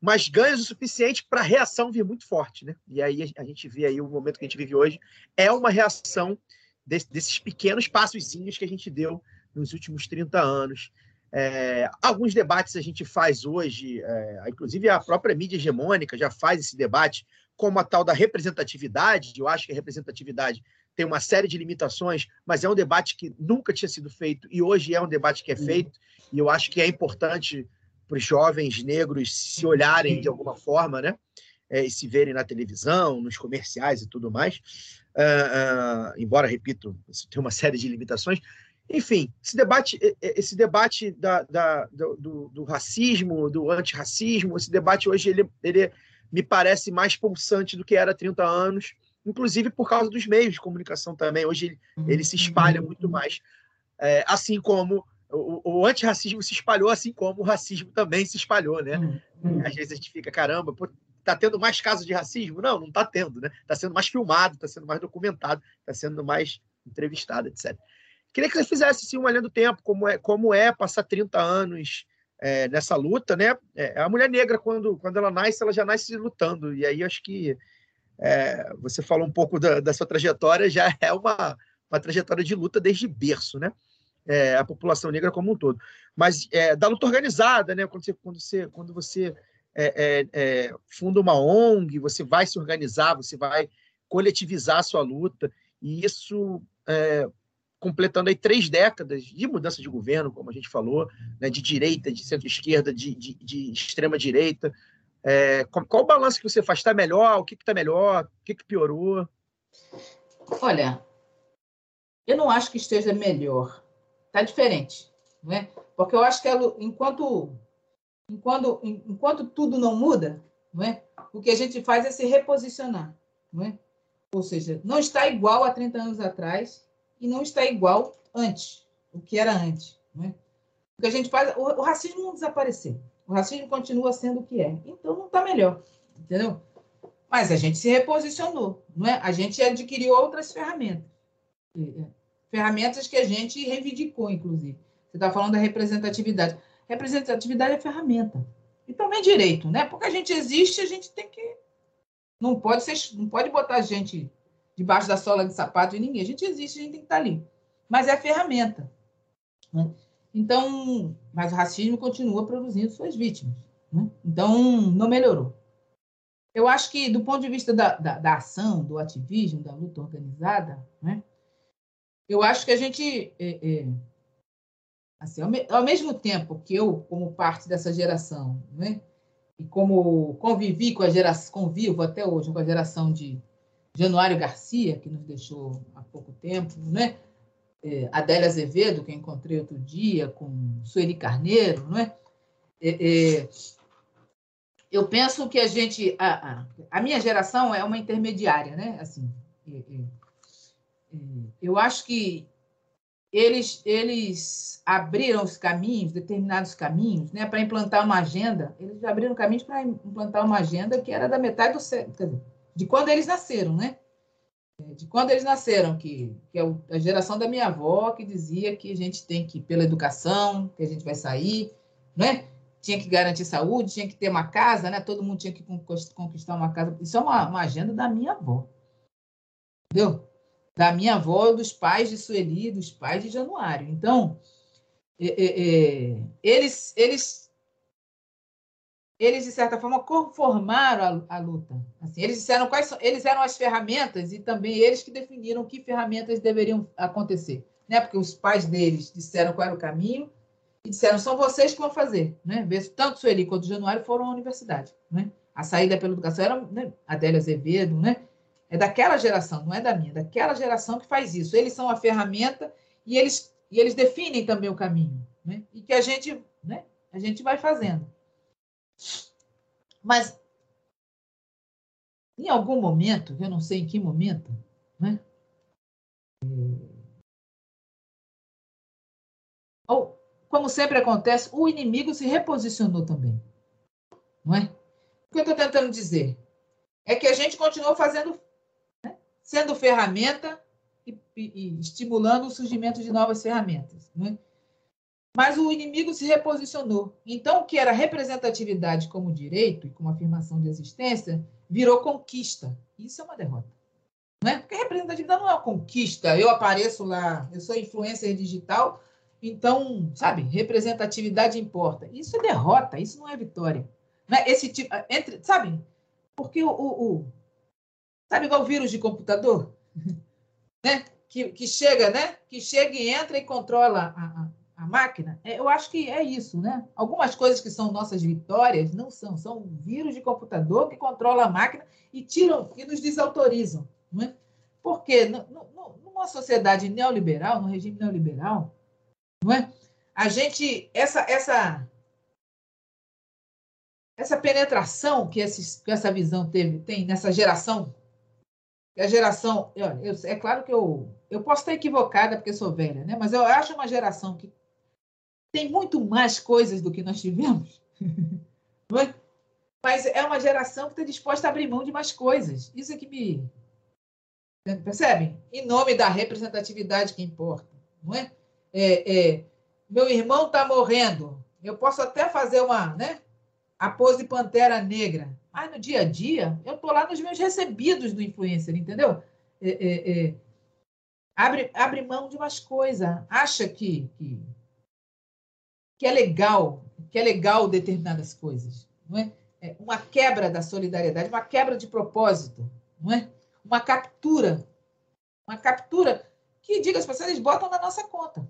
mas ganhos o suficiente para a reação vir muito forte, né? E aí a gente vê aí o momento que a gente vive hoje é uma reação desse- desses pequenos passozinhos que a gente deu nos últimos 30 anos. É, alguns debates a gente faz hoje, é, inclusive a própria mídia hegemônica já faz esse debate, como a tal da representatividade. Eu acho que a representatividade tem uma série de limitações, mas é um debate que nunca tinha sido feito e hoje é um debate que é feito, e eu acho que é importante para os jovens negros se olharem de alguma forma, né? É, e se verem na televisão, nos comerciais e tudo mais. Ah, ah, embora, repito, isso tem uma série de limitações. Enfim, esse debate, esse debate da, da- do, do- do racismo, do antirracismo, esse debate hoje ele, ele me parece mais pulsante do que era há 30 anos, inclusive por causa dos meios de comunicação também. Hoje ele, ele se espalha muito mais. É, assim como o, o antirracismo se espalhou, assim como o racismo também se espalhou, né? Às vezes a gente fica, caramba, pô, tá tendo mais casos de racismo? Não, não tá tendo, né? Tá sendo mais filmado, tá sendo mais documentado, tá sendo mais entrevistado, etc. Queria que você fizesse assim, uma linha do tempo, como é, como é passar 30 anos é, nessa luta, né? É, a mulher negra, quando, quando ela nasce, ela já nasce lutando. E aí acho que é, você falou um pouco da, da sua trajetória, já é uma, uma trajetória de luta desde berço, né? É, a população negra como um todo. Mas é, da luta organizada, né? Quando você, quando você, quando você é, é, é, funda uma ONG, você vai se organizar, você vai coletivizar a sua luta, e isso completando aí três décadas de mudança de governo, como a gente falou, né, de direita, de centro-esquerda, de, de, de extrema-direita. É, qual, o balanço que você faz? Está melhor? O que está melhor? O que, que piorou? Olha, eu não acho que esteja melhor. Está diferente, né? Porque eu acho que ela, enquanto, enquanto, enquanto tudo não muda, não é? o que a gente faz é se reposicionar. Não é? Ou seja, não está igual a 30 anos atrás e não está igual antes, o que era antes. Não é? O que a gente faz, o, o racismo não desapareceu. O racismo continua sendo o que é. Então não está melhor, entendeu? Mas a gente se reposicionou, não é? A gente adquiriu outras ferramentas. Ferramentas que a gente reivindicou, inclusive. Você está falando da representatividade. Representatividade é ferramenta. E também direito, né? Porque a gente existe, a gente tem que. Não pode, ser, não pode botar a gente debaixo da sola de sapato de ninguém. A gente existe, a gente tem que estar ali. Mas é ferramenta. Né? Então, mas o racismo continua produzindo suas vítimas. Né? Então, não melhorou. Eu acho que, do ponto de vista da, da, da ação, do ativismo, da luta organizada, né? eu acho que a gente. É, é, assim, ao, me, ao, mesmo tempo que eu, como parte dessa geração, né? e como convivi com a geração, convivo até hoje com a geração de Januário Garcia, que nos deixou há pouco tempo, né? É, Adélia Azevedo, que eu encontrei outro dia, com Sueli Carneiro, não é? é, é eu penso que a gente, a, a, a, minha geração é uma intermediária, né? Assim, é, é, é eu acho que eles, eles abriram os caminhos, determinados caminhos, né, para implantar uma agenda. Eles abriram caminhos para implantar uma agenda que era da metade do século, de quando eles nasceram, né? De quando eles nasceram, que, que é a geração da minha avó, que dizia que a gente tem que ir pela educação, que a gente vai sair, né? Tinha que garantir saúde, tinha que ter uma casa, né? Todo mundo tinha que conquistar uma casa. Isso é uma, uma agenda da minha avó. Entendeu? da minha avó, dos pais de Sueli, dos pais de Januário. Então, é, é, é, eles, eles, eles, de certa forma, conformaram a, a luta. Assim, eles disseram quais são, eles eram as ferramentas e também eles que definiram que ferramentas deveriam acontecer. Né? Porque os pais deles disseram qual era o caminho e disseram, são vocês que vão fazer. Né? Tanto Sueli quanto Januário foram à universidade. Né? A saída pela educação era né? Adélia Azevedo, né? É daquela geração, não é da minha, daquela geração que faz isso. Eles são a ferramenta e eles, e eles definem também o caminho, né? E que a gente, né? A gente vai fazendo. Mas em algum momento, eu não sei em que momento, né? Ou, como sempre acontece, o inimigo se reposicionou também. Não é? O que eu estou tentando dizer é que a gente continuou fazendo sendo ferramenta e, e, e estimulando o surgimento de novas ferramentas. Né? Mas o inimigo se reposicionou. Então, o que era representatividade como direito e como afirmação de existência virou conquista. Isso é uma derrota. Não é? Porque representatividade não é uma conquista. Eu apareço lá, eu sou influencer digital, então, sabe, representatividade importa. Isso é derrota, isso não é vitória. Não é? Esse tipo, entre, sabe? Porque o, o, Sabe igual vírus de computador? né? Que, que chega, né? Que chega e entra e controla a, a, máquina. É, eu acho que é isso, né? Algumas coisas que são nossas vitórias não são. São vírus de computador que controla a máquina e tiram e nos desautorizam. Não é? Porque numa sociedade neoliberal, no regime neoliberal, não é? A gente, essa, essa, essa penetração que, esses, que essa visão teve, tem nessa geração a geração. Eu, é claro que eu, eu posso estar equivocada porque sou velha, né? mas eu acho uma geração que tem muito mais coisas do que nós tivemos. É? Mas é uma geração que está disposta a abrir mão de mais coisas. Isso é que me. Percebem? Em nome da representatividade que importa. Não é? é, é meu irmão está morrendo. Eu posso até fazer uma. Né? A pose de pantera negra. Mas no dia a dia, eu estou lá nos meus recebidos do influencer, entendeu? É, é, é, abre, abre mão de umas coisas, acha que, que, que é legal, que é legal determinadas coisas, não é? é? Uma quebra da solidariedade, uma quebra de propósito, não é? Uma captura, uma captura que, diga as pessoas, eles botam na nossa conta.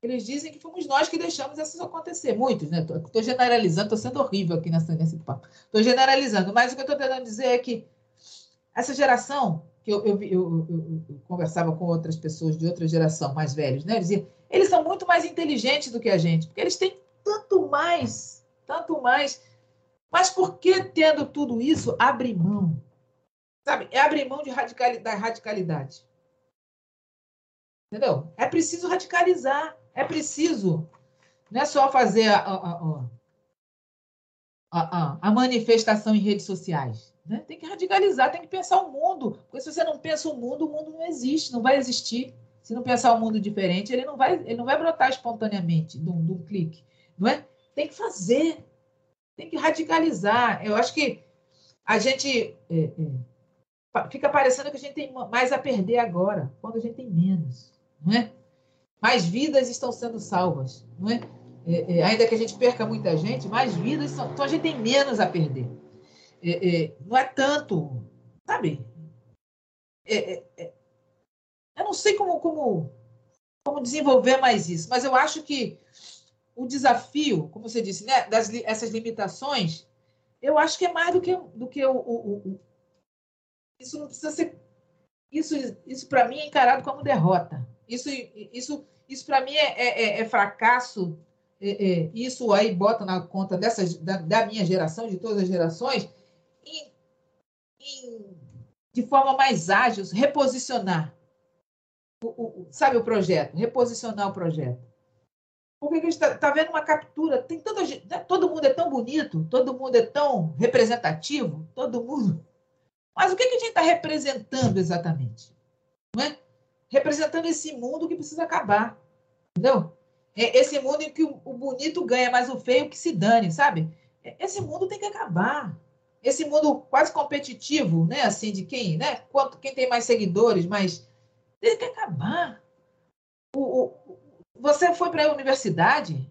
Eles dizem que fomos nós que deixamos isso acontecer. Muitos, né? Estou generalizando, estou sendo horrível aqui nessa, nesse papo. Estou generalizando, mas o que eu estou tentando dizer é que essa geração, que eu, eu, eu, eu, conversava com outras pessoas de outra geração, mais velhos, né? Eles, diziam, eles são muito mais inteligentes do que a gente, porque eles têm tanto mais, tanto mais. Mas por que, tendo tudo isso, abre mão? Sabe? É abrir mão de radicalidade, da radicalidade. Entendeu? É preciso radicalizar. É preciso, não é só fazer a, a, a, a manifestação em redes sociais. Né? Tem que radicalizar, tem que pensar o mundo. Porque se você não pensa o mundo, o mundo não existe, não vai existir. Se não pensar um mundo diferente, ele não vai, ele não vai brotar espontaneamente de um, clique. Não é? Tem que fazer, tem que radicalizar. Eu acho que a gente é, é, fica parecendo que a gente tem mais a perder agora, quando a gente tem menos. Não é? mais vidas estão sendo salvas, não é? É, é, ainda que a gente perca muita gente, mais vidas, são, então a gente tem menos a perder. É, é, não é tanto, sabe? É, eu não sei como, como, como desenvolver mais isso, mas eu acho que o desafio, como você disse, né, das, essas limitações, eu acho que é mais do que, do que o, o, o isso não precisa ser. Isso, isso para mim é encarado como derrota. Isso, isso, isso para mim é, é, é fracasso é, é, isso aí bota na conta dessas, da, da, minha geração, de todas as gerações, em, em, de forma mais ágil, reposicionar. O, o, sabe o projeto? Reposicionar o projeto. Porque a gente está tá vendo uma captura, tem toda né, todo mundo é tão bonito, todo mundo é tão representativo, todo mundo. Mas o que, que a gente está representando exatamente? Não é? Representando esse mundo que precisa acabar. Entendeu? É esse mundo em que o bonito ganha, mas o feio que se dane, sabe? É, esse mundo tem que acabar. Esse mundo quase competitivo, né? Assim, de quem, né? Quanto, quem tem mais seguidores, mas tem que acabar. O, o você foi para a universidade,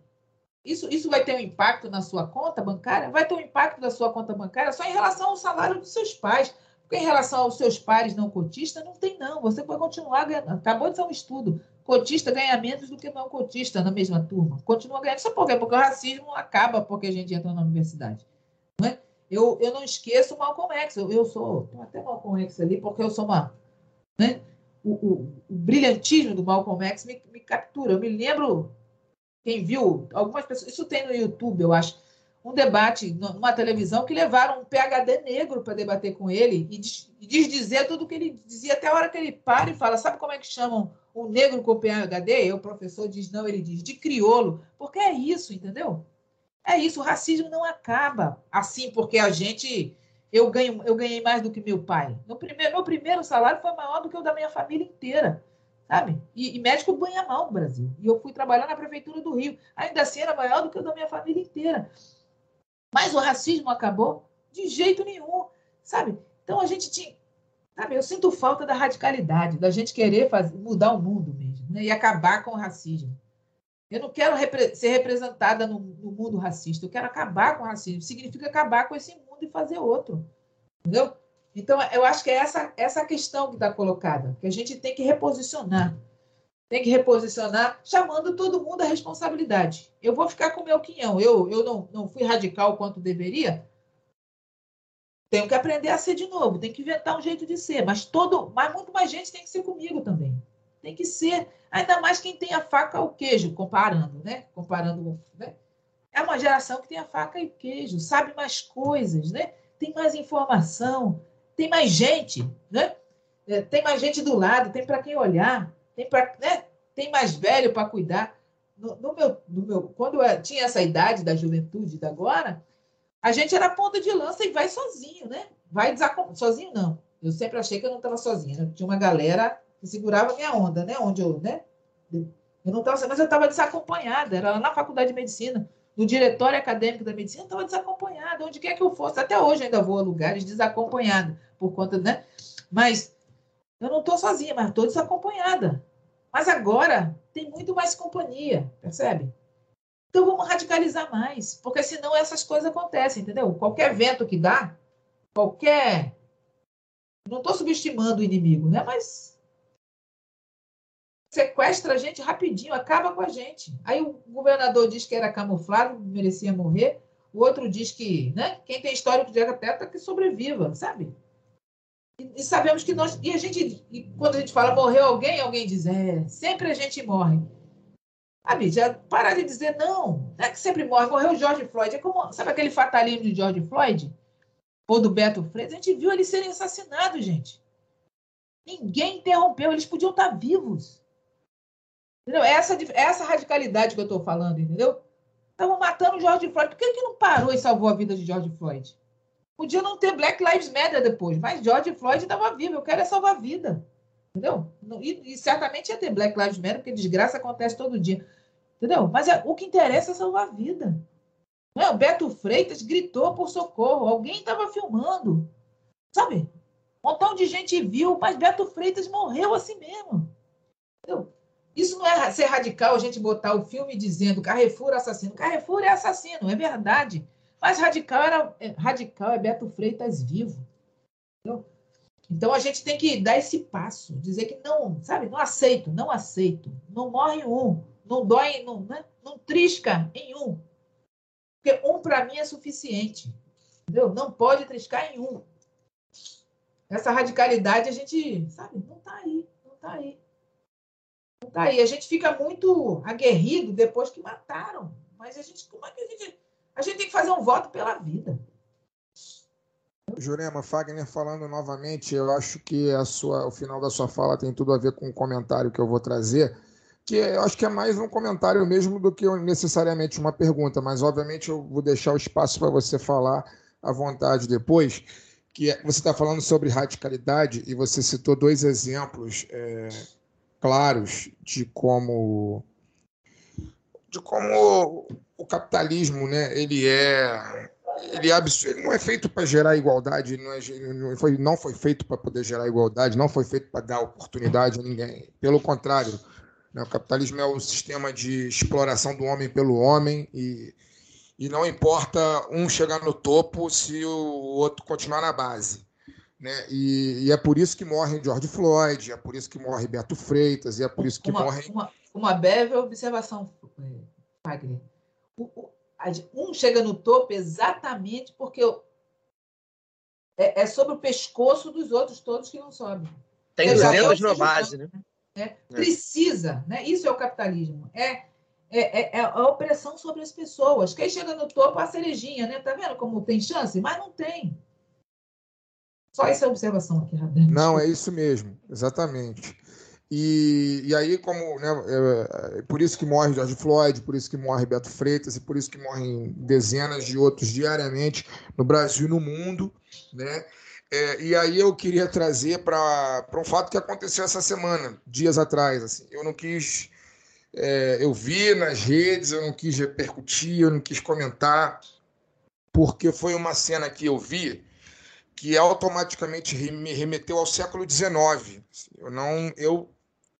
isso, isso vai ter um impacto na sua conta bancária? Vai ter um impacto na sua conta bancária só em relação ao salário dos seus pais. Porque em relação aos seus pares não cotistas, não tem não. Você vai continuar ganhando. Acabou de ser um estudo cotista ganha menos do que não cotista na mesma turma. Continua ganhando. Só por quê? Porque o racismo acaba porque a gente entra na universidade. Não é? eu, eu não esqueço o Malcolm X. Eu, eu sou. Até Malcolm X ali, porque eu sou uma. Né? O, o, o brilhantismo do Malcolm X me, me captura. Eu me lembro. Quem viu, algumas pessoas. Isso tem no YouTube, eu acho um debate numa televisão que levaram um PhD negro para debater com ele e, dizer tudo o que ele dizia até a hora que ele para e fala, sabe como é que chamam o negro com PhD? o professor diz não, ele diz de criolo, porque é isso, entendeu? É isso, o racismo não acaba assim porque a gente eu ganho eu ganhei mais do que meu pai. No primeiro meu primeiro salário foi maior do que o da minha família inteira. Sabe? E, e médico ganha mal no Brasil. E eu fui trabalhar na prefeitura do Rio. Ainda assim era maior do que o da minha família inteira. Mas o racismo acabou? De jeito nenhum, sabe? Então a gente tinha. Sabe, eu sinto falta da radicalidade, da gente querer fazer, mudar o mundo mesmo, né? E acabar com o racismo. Eu não quero repre ser representada no, no, mundo racista, eu quero acabar com o racismo. Significa acabar com esse mundo e fazer outro. Entendeu? Então, eu acho que é essa, essa questão que está colocada, que a gente tem que reposicionar tem que reposicionar, chamando todo mundo à responsabilidade. Eu vou ficar com o meu quinhão. Eu, eu não, não fui radical quanto deveria. Tenho que aprender a ser de novo, tem que inventar um jeito de ser. Mas todo, mas muito mais gente tem que ser comigo também. Tem que ser, ainda mais quem tem a faca ao queijo, comparando, né? Comparando, né? É uma geração que tem a faca e o queijo, sabe mais coisas, né? Tem mais informação, tem mais gente, né? É, tem mais gente do lado, tem para quem olhar tem, pra, né? tem mais velho para cuidar. No, no, meu, no meu, quando eu tinha essa idade da juventude da agora, a gente era ponta de lança e vai sozinho, né? Vai desacom... sozinho não. Eu sempre achei que eu não estava sozinha. Né? Tinha uma galera que segurava minha onda, né? Onde eu, né? Eu não estava, mas eu estava desacompanhada. Era lá na faculdade de medicina, no diretório acadêmico da medicina, estava desacompanhada. Onde quer que eu fosse, até hoje ainda vou a lugares desacompanhada por conta, né? Mas eu não estou sozinha, mas estou desacompanhada. Mas agora tem muito mais companhia, percebe? Então vamos radicalizar mais, porque senão essas coisas acontecem, entendeu? Qualquer vento que dá, qualquer. Não estou subestimando o inimigo, né? Mas sequestra a gente rapidinho, acaba com a gente. Aí o governador diz que era camuflado, merecia morrer. O outro diz que, né? Quem tem histórico de atleta que sobreviva, sabe? E, sabemos que nós. E a gente, e quando a gente fala morreu alguém, alguém diz, é, sempre a gente morre. Sabe, já parar de dizer não, não é que sempre morre. Morreu o George Floyd. É como, sabe aquele fatalismo de George Floyd? Ou do Beto Freitas? A gente viu eles serem assassinados, gente. Ninguém interrompeu, eles podiam estar vivos. Entendeu? Essa, essa radicalidade que eu estou falando, entendeu? Estavam matando o George Floyd. Por que, que não parou e salvou a vida de George Floyd? Podia não ter Black Lives Matter depois, mas George Floyd estava vivo. Eu quero é salvar a vida. Entendeu? E, e, certamente ia ter Black Lives Matter, porque desgraça acontece todo dia. Entendeu? Mas é, o que interessa é salvar a vida. Não é? O Beto Freitas gritou por socorro. Alguém estava filmando. Sabe? Um montão de gente viu, mas Beto Freitas morreu assim mesmo. Entendeu? Isso não é ser radical a gente botar o filme dizendo Carrefour assassino. Carrefour é assassino, é verdade. Mas radical era é, radical é Beto Freitas vivo. Entendeu? Então a gente tem que dar esse passo, dizer que não, sabe, não aceito, não aceito. Não morre um, não dói, não, né? não trisca em um. Porque um para mim é suficiente. Entendeu? Não pode triscar em um. Essa radicalidade a gente, sabe, não está aí, não está aí. Não está aí. A gente fica muito aguerrido depois que mataram. Mas a gente, como é que a gente. A gente tem que fazer um voto pela vida. Jurema, Fagner falando novamente, eu acho que a sua, o final da sua fala tem tudo a ver com o comentário que eu vou trazer, que eu acho que é mais um comentário mesmo do que necessariamente uma pergunta, mas obviamente eu vou deixar o espaço para você falar à vontade depois, que é, você está falando sobre radicalidade e você citou dois exemplos é, claros de como de como o capitalismo, né, ele é ele, é ele não é feito para gerar igualdade, não, é, não, foi, não foi feito para poder gerar igualdade, não foi feito para dar oportunidade a ninguém. Pelo contrário, né, o capitalismo é o sistema de exploração do homem pelo homem e, e não importa um chegar no topo se o outro continuar na base. Né? E, e, é por isso que morre George Floyd, é por isso que morre Beto Freitas, e é por isso que uma, morre. Uma, uma breve observação, Wagner. O, um chega no topo exatamente porque é, é sobre o pescoço dos outros todos que não sobem. Tem os dedos na base, né? É, precisa, né? Isso é o capitalismo. É, é, é, é, a opressão sobre as pessoas. Quem chega no topo é a cerejinha, né? Tá vendo como tem chance? Mas não tem. Só essa observação aqui, Rabino. Não, é isso mesmo, exatamente. E, e aí, como né, é, é, por isso que morre George Floyd, por isso que morre Beto Freitas e por isso que morrem dezenas de outros diariamente no Brasil e no mundo, né? É, e aí eu queria trazer para um fato que aconteceu essa semana, dias atrás. Assim, eu não quis, é, eu vi nas redes, eu não quis repercutir, eu não quis comentar, porque foi uma cena que eu vi que automaticamente me remeteu ao século XIX. Eu não, eu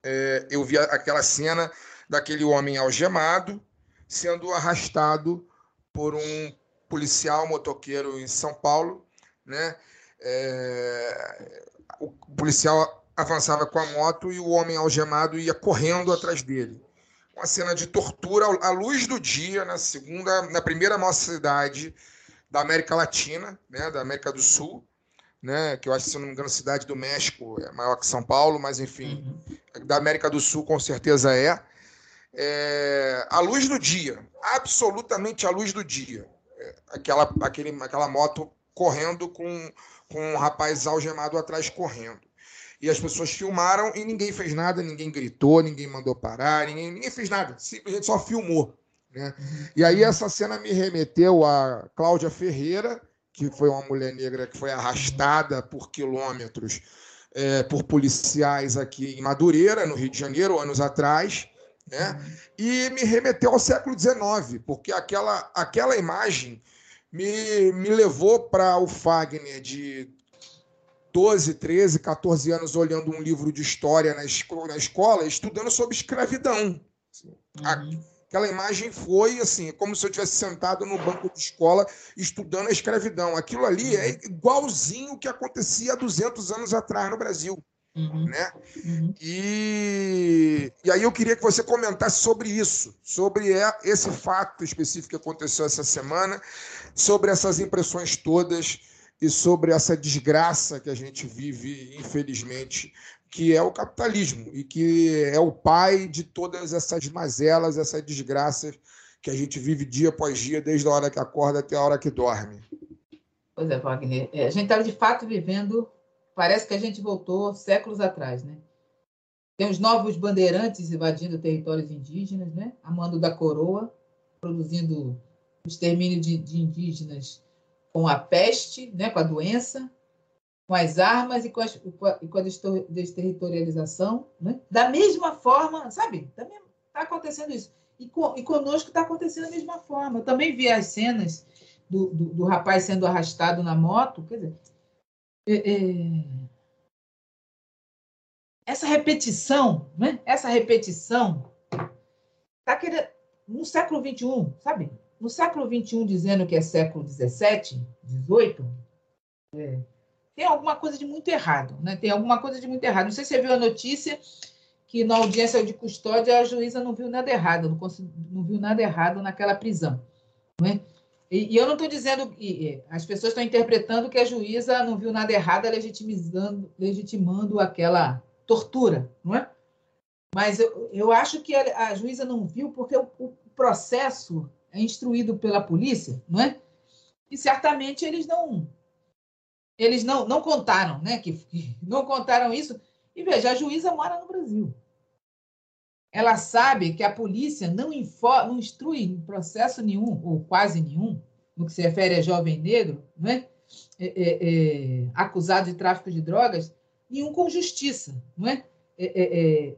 é, eu vi aquela cena daquele homem algemado sendo arrastado por um policial motoqueiro em São Paulo, né? É, o policial avançava com a moto e o homem algemado ia correndo atrás dele. Uma cena de tortura à luz do dia na segunda, na primeira maior cidade da América Latina, né, da América do Sul, né, que eu acho que, se não me engano, cidade do México é maior que São Paulo, mas enfim, uhum. da América do Sul com certeza é. é. A luz do dia, absolutamente a luz do dia. É, aquela, aquele, aquela moto correndo com, com um rapaz algemado atrás correndo. E as pessoas filmaram e ninguém fez nada, ninguém gritou, ninguém mandou parar, ninguém, ninguém fez nada, simplesmente só filmou. Né? Uhum. E aí essa cena me remeteu a Cláudia Ferreira, que foi uma mulher negra que foi arrastada por quilômetros é, por policiais aqui em Madureira, no Rio de Janeiro, anos atrás, né? e me remeteu ao século XIX, porque aquela, aquela imagem me, me levou para o Fagner de 12, 13, 14 anos olhando um livro de história na, escola, na escola estudando sobre escravidão. Uhum. Aquela imagem foi assim, como se eu tivesse sentado no banco de escola estudando a escravidão. Aquilo ali é uhum. igualzinho o que acontecia há 200 anos atrás no Brasil. Uhum. Né? Uhum. E, e aí eu queria que você comentasse sobre isso, sobre esse fato específico que aconteceu essa semana, sobre essas impressões todas e sobre essa desgraça que a gente vive, infelizmente, que é o capitalismo e que é o pai de todas essas mazelas, essas desgraças que a gente vive dia após dia, desde a hora que acorda até a hora que dorme. Pois é, Wagner. É, a gente está de fato vivendo, parece que a gente voltou séculos atrás, né? Tem os novos bandeirantes invadindo territórios indígenas, né? Amando da coroa, produzindo o extermínio de, de indígenas com a peste, né? com a doença, com as armas e com, as, com a desterritorialização, né? da mesma forma, sabe? Está acontecendo isso. E, com, e conosco está acontecendo da mesma forma. Eu também vi as cenas do, do, do rapaz sendo arrastado na moto. Quer dizer, é, é... essa repetição, né? essa repetição, tá querendo, no século XXI, sabe? No século XXI, dizendo que é século XVII, XVIII, é, tem alguma coisa de muito errado, né? Tem alguma coisa de muito errado. Não sei se você viu a notícia que na audiência de custódia a juíza não viu nada errado, não, não viu nada errado naquela prisão, não é? E, e eu não estou dizendo, e, as pessoas estão interpretando que a juíza não viu nada errado, legitimizando, legitimando aquela tortura, não é? Mas eu, eu acho que a, a juíza não viu porque o, o, processo é instruído pela polícia, não é? E certamente eles não eles não, não contaram, né? Que, que não contaram isso. E veja, a juíza mora no Brasil. Ela sabe que a polícia não, info, não instrui em processo nenhum, ou quase nenhum, no que se refere a jovem negro, né? É, é, é, acusado de tráfico de drogas, nenhum com justiça. Não é? é, é, é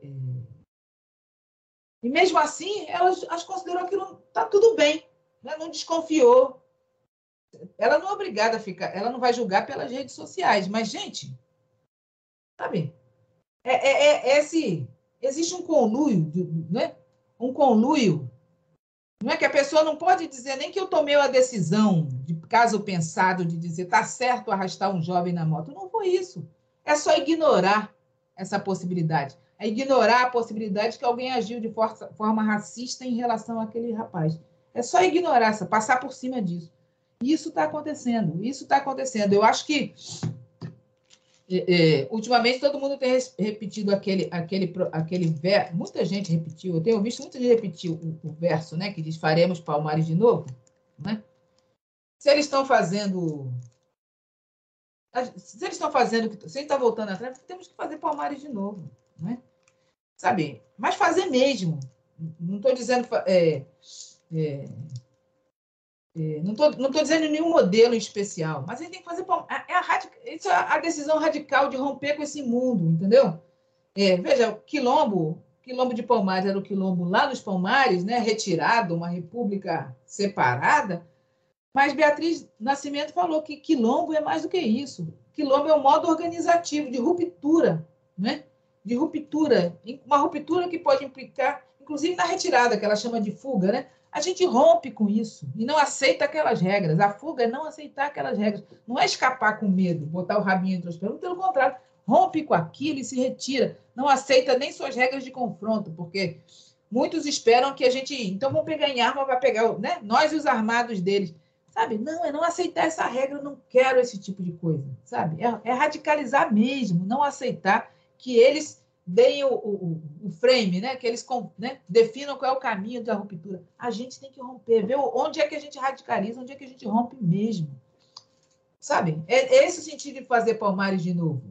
e mesmo assim, elas, elas considerou que está tudo bem, né? não desconfiou. Ela não é obrigada a ficar, ela não vai julgar pelas redes sociais, mas, gente, sabe? É, é, é esse, existe um conluio, né? um conluio. Não é que a pessoa não pode dizer nem que eu tomei a decisão, de caso pensado, de dizer tá certo arrastar um jovem na moto. Não foi isso. É só ignorar essa possibilidade. É ignorar a possibilidade que alguém agiu de forma racista em relação àquele rapaz. É só ignorar, passar por cima disso. Isso está acontecendo, isso está acontecendo. Eu acho que é, é, ultimamente todo mundo tem repetido aquele, aquele, aquele verso, muita gente repetiu, eu tenho visto muita gente repetir o, o verso, né, que diz faremos palmares de novo, né? Se eles estão fazendo se eles estão fazendo, se está voltando atrás, temos que fazer Palmares de novo, né? Sabe? Mas fazer mesmo. Não estou dizendo. É, é, não estou não tô dizendo nenhum modelo em especial, mas a gente tem que fazer. É a, radic, isso é a decisão radical de romper com esse mundo, entendeu? É, veja, o quilombo, quilombo de Palmares era o quilombo lá nos Palmares, né, retirado, uma república separada, mas Beatriz Nascimento falou que quilombo é mais do que isso. Quilombo é um modo organizativo de ruptura, né? De ruptura, uma ruptura que pode implicar, inclusive na retirada, que ela chama de fuga, né? A gente rompe com isso e não aceita aquelas regras. A fuga é não aceitar aquelas regras. Não é escapar com medo, botar o rabinho entre os pernas. Pelo contrário, rompe com aquilo e se retira. Não aceita nem suas regras de confronto, porque muitos esperam que a gente. Então vamos pegar em arma, vai pegar, né? Nós e os armados deles. Sabe? Não, é não aceitar essa regra, eu não quero esse tipo de coisa, sabe? É, é radicalizar mesmo, não aceitar que eles deem o, o, o frame, né? que eles né? definam qual é o caminho da ruptura. A gente tem que romper, ver onde é que a gente radicaliza, onde é que a gente rompe mesmo. Sabe? É, é esse o sentido de fazer Palmares de novo.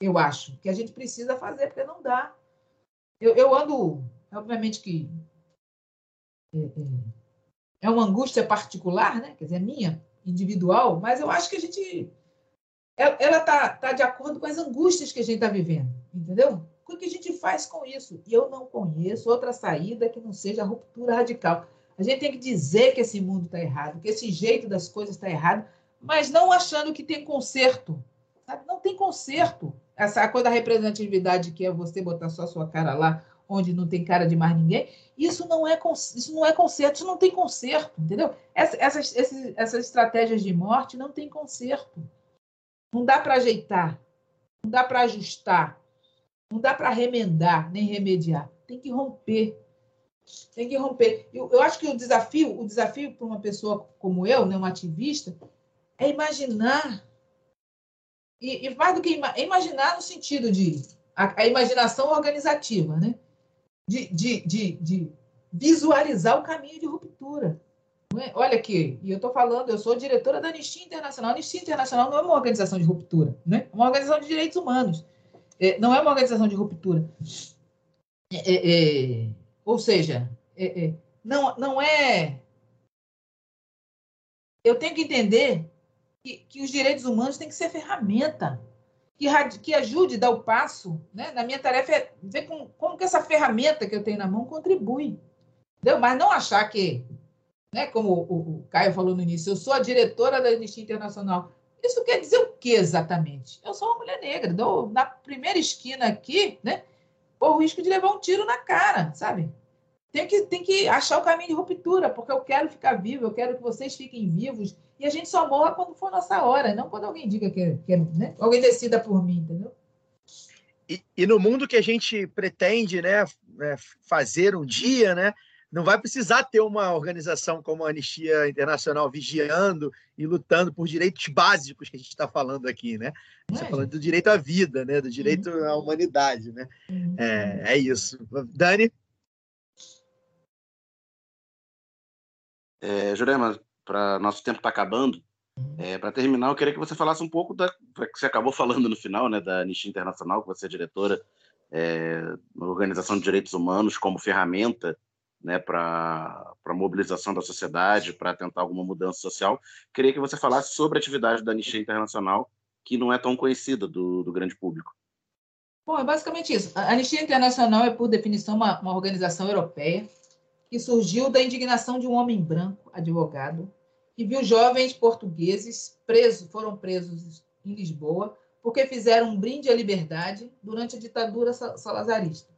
Eu acho que a gente precisa fazer, porque não dá. Eu, eu ando, obviamente que é, é, é uma angústia particular, né? quer dizer, minha, individual, mas eu acho que a gente. Ela está tá de acordo com as angústias que a gente está vivendo, entendeu? O que a gente faz com isso? E eu não conheço outra saída que não seja a ruptura radical. A gente tem que dizer que esse mundo está errado, que esse jeito das coisas está errado, mas não achando que tem conserto. Sabe? Não tem conserto. Essa coisa da representatividade que é você botar só a sua cara lá onde não tem cara de mais ninguém, isso não é isso não é conserto, isso não tem conserto, entendeu? Essas, essas, essas estratégias de morte não tem conserto. Não dá para ajeitar, não dá para ajustar, não dá para remendar nem remediar. Tem que romper. Tem que romper. Eu, eu acho que o desafio, o desafio para uma pessoa como eu, né, uma ativista, é imaginar e, e mais do que ima, imaginar no sentido de a, a imaginação organizativa, né? de, de, de, de visualizar o caminho de ruptura. É? Olha aqui, e eu estou falando, eu sou diretora da Anistia Internacional. A Anistia Internacional não é uma organização de ruptura, né? é uma organização de direitos humanos. É, não é uma organização de ruptura. É, é, é ou seja, é, não, não é. Eu tenho que entender que, que os direitos humanos têm que ser ferramenta que, que ajude a dar o passo. Né? Na minha tarefa é ver como, como que essa ferramenta que eu tenho na mão contribui. Entendeu? Mas não achar que, né, como o, o Caio falou no início, eu sou a diretora da Anistia Internacional. Isso quer dizer o que exatamente? Eu sou uma mulher negra, dou na primeira esquina aqui, né? Corro risco de levar um tiro na cara, sabe? Tem que, tem que achar o caminho de ruptura, porque eu quero ficar vivo, eu quero que vocês fiquem vivos, e a gente só morra quando for nossa hora, não quando alguém diga que, que né? alguém decida por mim, entendeu? E, e, no mundo que a gente pretende né, é, fazer um dia, né, não vai precisar ter uma organização como a Anistia Internacional vigiando e lutando por direitos básicos que a gente está falando aqui, né? A gente está falando do direito à vida, né? Do direito à humanidade, né? É, é isso. Dani? É, Jurema, para nosso tempo está acabando. É, para terminar, eu queria que você falasse um pouco da que você acabou falando no final, né, da Anistia Internacional, que você é diretora é, na Organização de Direitos Humanos como ferramenta né, para a mobilização da sociedade, para tentar alguma mudança social. Queria que você falasse sobre a atividade da Anistia Internacional, que não é tão conhecida do, do grande público. Bom, é basicamente isso. A Anistia Internacional é, por definição, uma, uma organização europeia que surgiu da indignação de um homem branco, advogado, que viu jovens portugueses presos, foram presos em Lisboa, porque fizeram um brinde à liberdade durante a ditadura salazarista.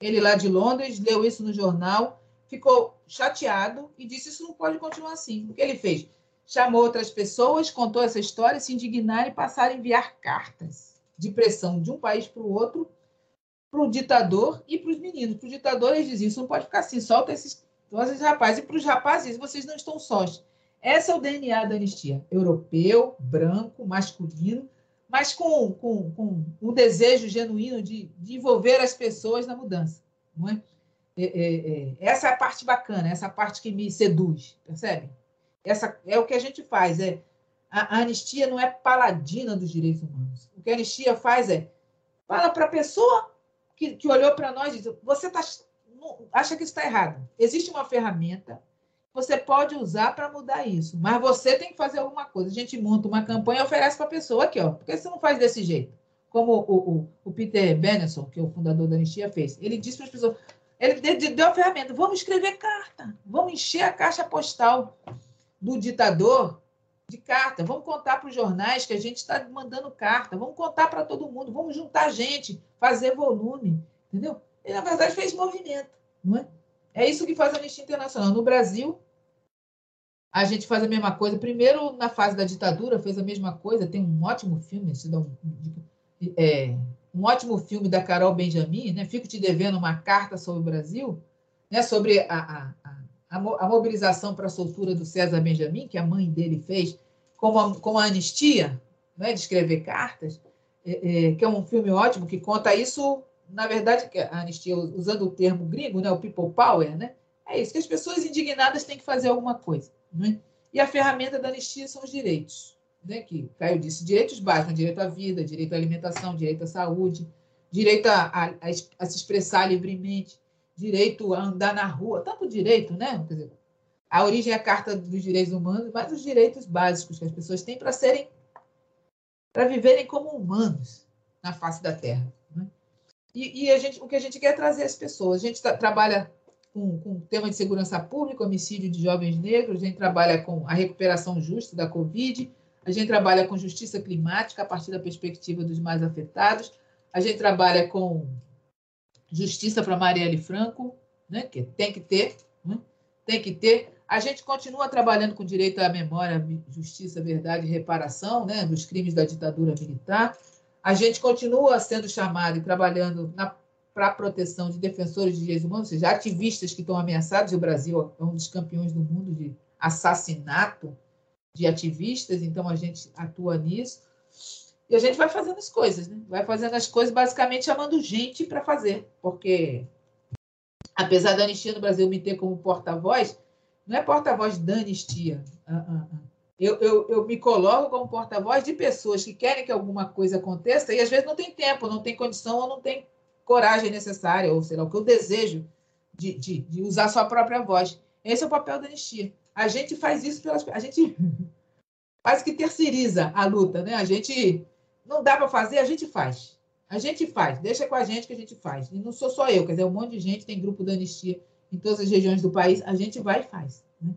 Ele lá de Londres leu isso no jornal, ficou chateado e disse isso não pode continuar assim. O que ele fez? Chamou outras pessoas, contou essa história, se indignaram e passaram a enviar cartas de pressão de um país para o outro para o ditador e para os meninos. Para o ditador, eles diziam: isso não pode ficar assim, solta esses, esses rapazes. E para os rapazes, vocês não estão sós. Esse é o DNA da anistia: europeu, branco, masculino, mas com, com, com o desejo genuíno de, de envolver as pessoas na mudança. Não é? É, é, é? essa é a parte bacana, essa parte que me seduz, percebe? Essa é o que a gente faz. É, a, a anistia não é paladina dos direitos humanos. O que a anistia faz é fala para a pessoa que, que olhou para nós e disse: você tá, acha que está errado. Existe uma ferramenta que você pode usar para mudar isso, mas você tem que fazer alguma coisa. A gente monta uma campanha e oferece para a pessoa aqui, ó. Por que você não faz desse jeito? Como o, o, o Peter Benenson, que é o fundador da Anistia, fez. Ele disse para as pessoas: ele deu a ferramenta, vamos escrever carta, vamos encher a caixa postal do ditador de carta. Vamos contar para os jornais que a gente está mandando carta. Vamos contar para todo mundo. Vamos juntar gente, fazer volume. Entendeu? E, na verdade, fez movimento. Não é? é isso que faz a Anistia Internacional. No Brasil, a gente faz a mesma coisa. Primeiro, na fase da ditadura, fez a mesma coisa. Tem um ótimo filme, é, um ótimo filme da Carol Benjamin, né? Fico te devendo uma carta sobre o Brasil, né? sobre a, a, a a, mobilização para a soltura do César Benjamin, que a mãe dele fez, com a, com a anistia, né, de escrever cartas, é, é, que é um filme ótimo que conta isso, na verdade, a anistia, usando o termo gringo, né, o people power, né, é isso, que as pessoas indignadas têm que fazer alguma coisa. Né? E a ferramenta da anistia são os direitos, né, que Caio disse, direitos básicos, direito à vida, direito à alimentação, direito à saúde, direito a, a, a se expressar livremente, direito a andar na rua, tanto direito, né? Dizer, a origem é a Carta dos Direitos Humanos, mas os direitos básicos que as pessoas têm para serem, para viverem como humanos na face da Terra. Né? E, e gente, o que a gente quer é trazer as pessoas. A gente tá, trabalha com, com o tema de segurança pública, homicídio de jovens negros, a gente trabalha com a recuperação justa da Covid, a gente trabalha com justiça climática a partir da perspectiva dos mais afetados, a gente trabalha com justiça para Marielle Franco, né, que tem que ter, né, tem que ter. A gente continua trabalhando com direito à memória, justiça, verdade e reparação né, dos crimes da ditadura militar. A gente continua sendo chamado e trabalhando para a proteção de defensores de direitos humanos, ou seja, ativistas que estão ameaçados, o Brasil é um dos campeões do mundo de assassinato de ativistas, então a gente atua nisso. E a gente vai fazendo as coisas, né? Vai fazendo as coisas basicamente chamando gente para fazer, porque apesar da anistia no Brasil me ter como porta-voz, não é porta-voz da anistia. Uh, uh. Eu, eu, eu me coloco como porta-voz de pessoas que querem que alguma coisa aconteça e às vezes não tem tempo, não tem condição ou não tem coragem necessária, ou sei lá, o que eu desejo de, de, de usar sua própria voz. Esse é o papel da anistia. A gente faz isso pelas. A gente quase que terceiriza a luta, né? A gente não dá para fazer, a gente faz. A gente faz, deixa com a gente que a gente faz. E não sou só eu, quer dizer, um monte de gente tem grupo da anistia em todas as regiões do país, a gente vai e faz. Né?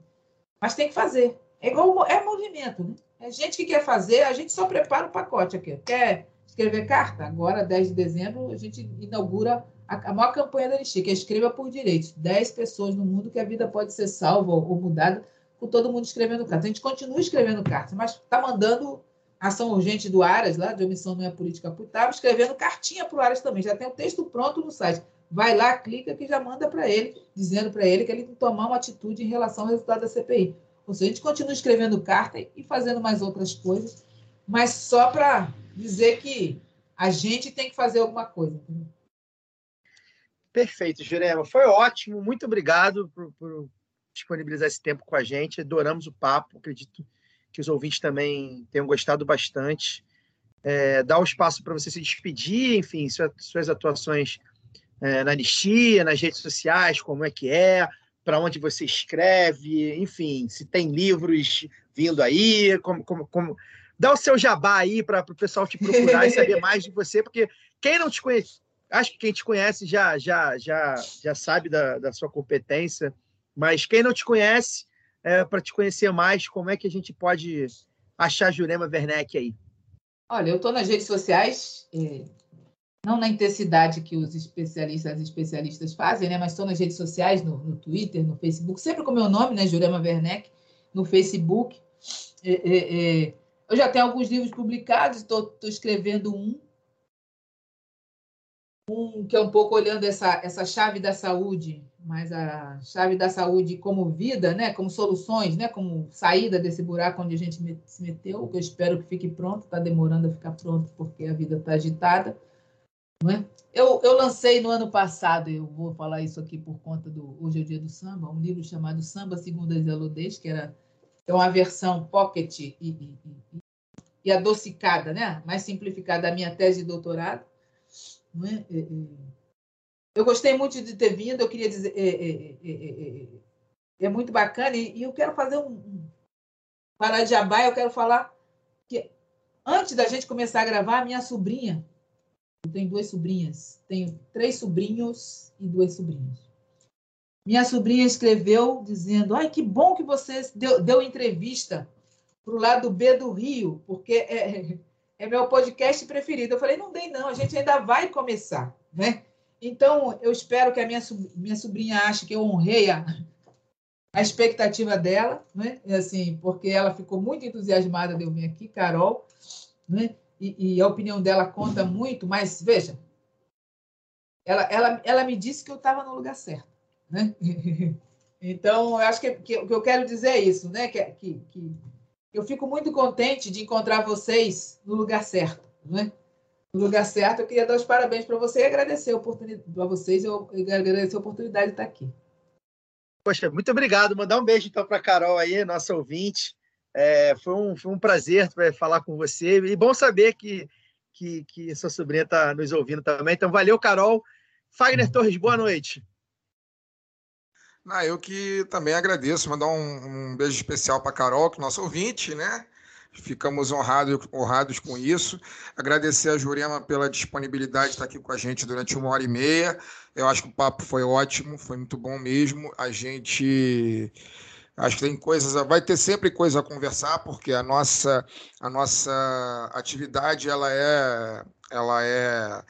Mas tem que fazer. É igual é movimento, né? É gente que quer fazer, a gente só prepara o pacote aqui. Quer escrever carta? Agora, 10 de dezembro, a gente inaugura a, a maior campanha da Anistia, que é Escreva por Direitos. 10 pessoas no mundo que a vida pode ser salva ou, mudada com todo mundo escrevendo carta. A gente continua escrevendo carta, mas está mandando ação urgente do Aras, lá, de omissão não é política putável, escrevendo cartinha para o Aras também. Já tem o texto pronto no site. Vai lá, clica que já manda para ele, dizendo para ele que ele tem que tomar uma atitude em relação ao resultado da CPI. Ou seja, a gente continua escrevendo carta e fazendo mais outras coisas, mas só para dizer que a gente tem que fazer alguma coisa. Entendeu? Perfeito, Jurema. Foi ótimo. Muito obrigado por, por, disponibilizar esse tempo com a gente. Adoramos o papo. Acredito que os ouvintes também tenham gostado bastante. É, dá o um espaço para você se despedir, enfim, suas, suas atuações é, na anistia, nas redes sociais, como é que é, para onde você escreve, enfim, se tem livros vindo aí, como, como, como... dá o seu jabá aí para o pessoal te procurar e saber mais de você, porque quem não te conhece, acho que quem te conhece já já já já sabe da, da sua competência, mas quem não te conhece, é, para te conhecer mais, como é que a gente pode achar Jurema Werneck aí? Olha, eu estou nas redes sociais, é, não na intensidade que os especialistas, as especialistas fazem, né? Mas estou nas redes sociais, no, no, Twitter, no Facebook, sempre com o meu nome, né? Jurema Werneck, no Facebook. É, é, é eu já tenho alguns livros publicados, estou escrevendo um, um que é um pouco olhando essa, essa chave da saúde, mas a chave da saúde como vida, né, como soluções, né, como saída desse buraco onde a gente se meteu, que eu espero que fique pronto, está demorando a ficar pronto porque a vida está agitada. Não é? eu, eu lancei no ano passado, eu vou falar isso aqui por conta do Hoje é o Dia do Samba, um livro chamado Samba Segundo as Elodês, que era é uma versão pocket e, e, e, e adocicada, né? mais simplificada da minha tese de doutorado. É? é, é eu gostei muito de ter vindo, eu queria dizer, é, é, é, é muito bacana, e, e, eu quero fazer um. Para de abai, eu quero falar que antes da gente começar a gravar, minha sobrinha, eu tenho duas sobrinhas, tenho três sobrinhos e duas sobrinhas. Minha sobrinha escreveu dizendo: Ai, que bom que você deu, deu entrevista para o lado B do Rio, porque é, é meu podcast preferido. Eu falei: Não dei, não, a gente ainda vai começar, né? Então, eu espero que a minha, minha sobrinha ache que eu honrei a, a expectativa dela, né? assim, porque ela ficou muito entusiasmada de eu vir aqui, Carol, né? e, e a opinião dela conta muito, mas veja, ela, ela, ela me disse que eu estava no lugar certo. Né? Então, eu acho que, que, o que eu quero dizer é isso, né? que, que, que eu fico muito contente de encontrar vocês no lugar certo. Né? no lugar certo. Eu queria dar os parabéns para você e agradecer a oportunidade para vocês. Eu agradecer a oportunidade de estar aqui. Poxa, muito obrigado. Mandar um beijo então para Carol aí, nossa ouvinte. É, foi, um, foi um prazer falar com você e bom saber que, que, que sua sobrinha está nos ouvindo também. Então, valeu, Carol. Fagner Torres, boa noite. Ah, eu que também agradeço, mandar um, um beijo especial para Carol, que é nosso ouvinte, né? Ficamos honrados, honrados com isso. Agradecer a Jurema pela disponibilidade de estar aqui com a gente durante uma hora e meia. Eu acho que o papo foi ótimo, foi muito bom mesmo. A gente acho que tem coisas, vai ter sempre coisa a conversar, porque a nossa a nossa atividade ela é ela é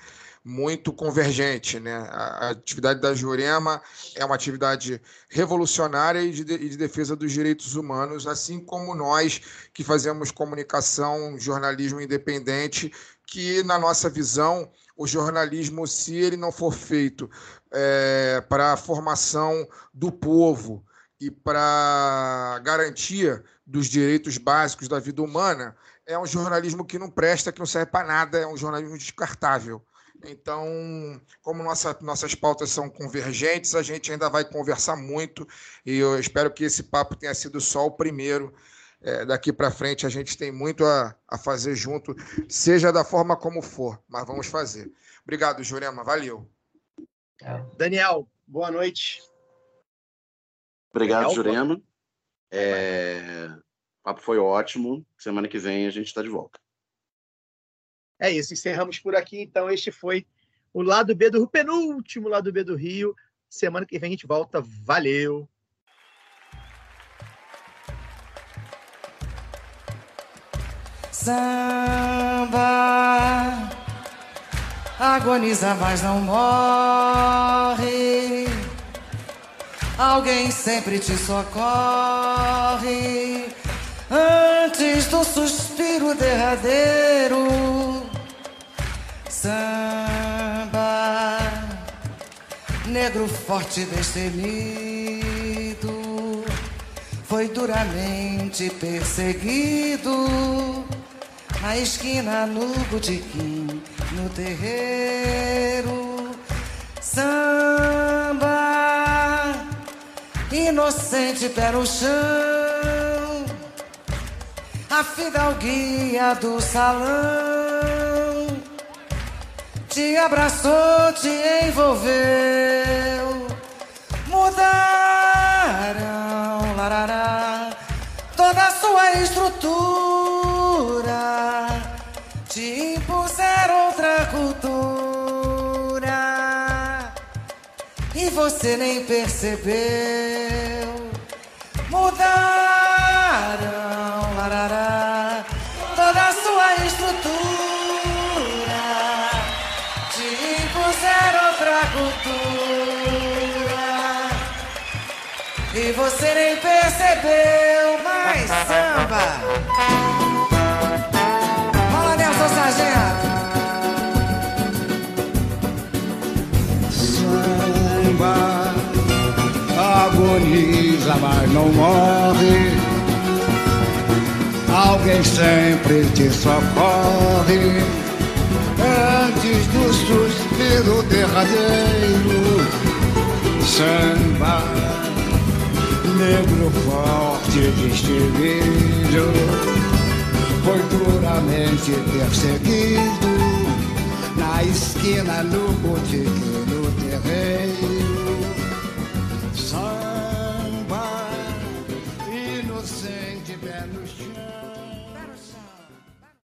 muito convergente. Né? A, atividade da Jurema é uma atividade revolucionária e de, de, defesa dos direitos humanos, assim como nós que fazemos comunicação, jornalismo independente, que, na nossa visão, o jornalismo, se ele não for feito é, para a formação do povo e para garantia dos direitos básicos da vida humana, é um jornalismo que não presta, que não serve para nada, é um jornalismo descartável. Então, como nossa, nossas pautas são convergentes, a gente ainda vai conversar muito e eu espero que esse papo tenha sido só o primeiro. É, daqui para frente a gente tem muito a, a fazer junto, seja da forma como for, mas vamos fazer. Obrigado, Jurema. Valeu. Daniel, boa noite. Obrigado, Daniel, Jurema. É... O papo foi ótimo. Semana que vem a gente está de volta. É isso, encerramos por aqui. Então, este foi o lado B do Rio, penúltimo lado B do Rio. Semana que vem a gente volta. Valeu! Samba agoniza, mas não morre. Alguém sempre te socorre antes do suspiro derradeiro. Samba, negro forte destemido, foi duramente perseguido. Na esquina no botequim, no terreiro. Samba, inocente pé no chão, a fidalguia do salão te abraçou, te envolveu. Mudaram, larará, toda a sua estrutura. Te impuseram outra cultura. E você nem percebeu. Mudaram, larará, você nem percebeu mais samba. Fala, Nelson Sargento. Samba agoniza, mas não morre. Alguém sempre te socorre antes do suspiro derradeiro. Samba, negro forte destemido, foi duramente perseguido na esquina, no botiquim, no terreiro.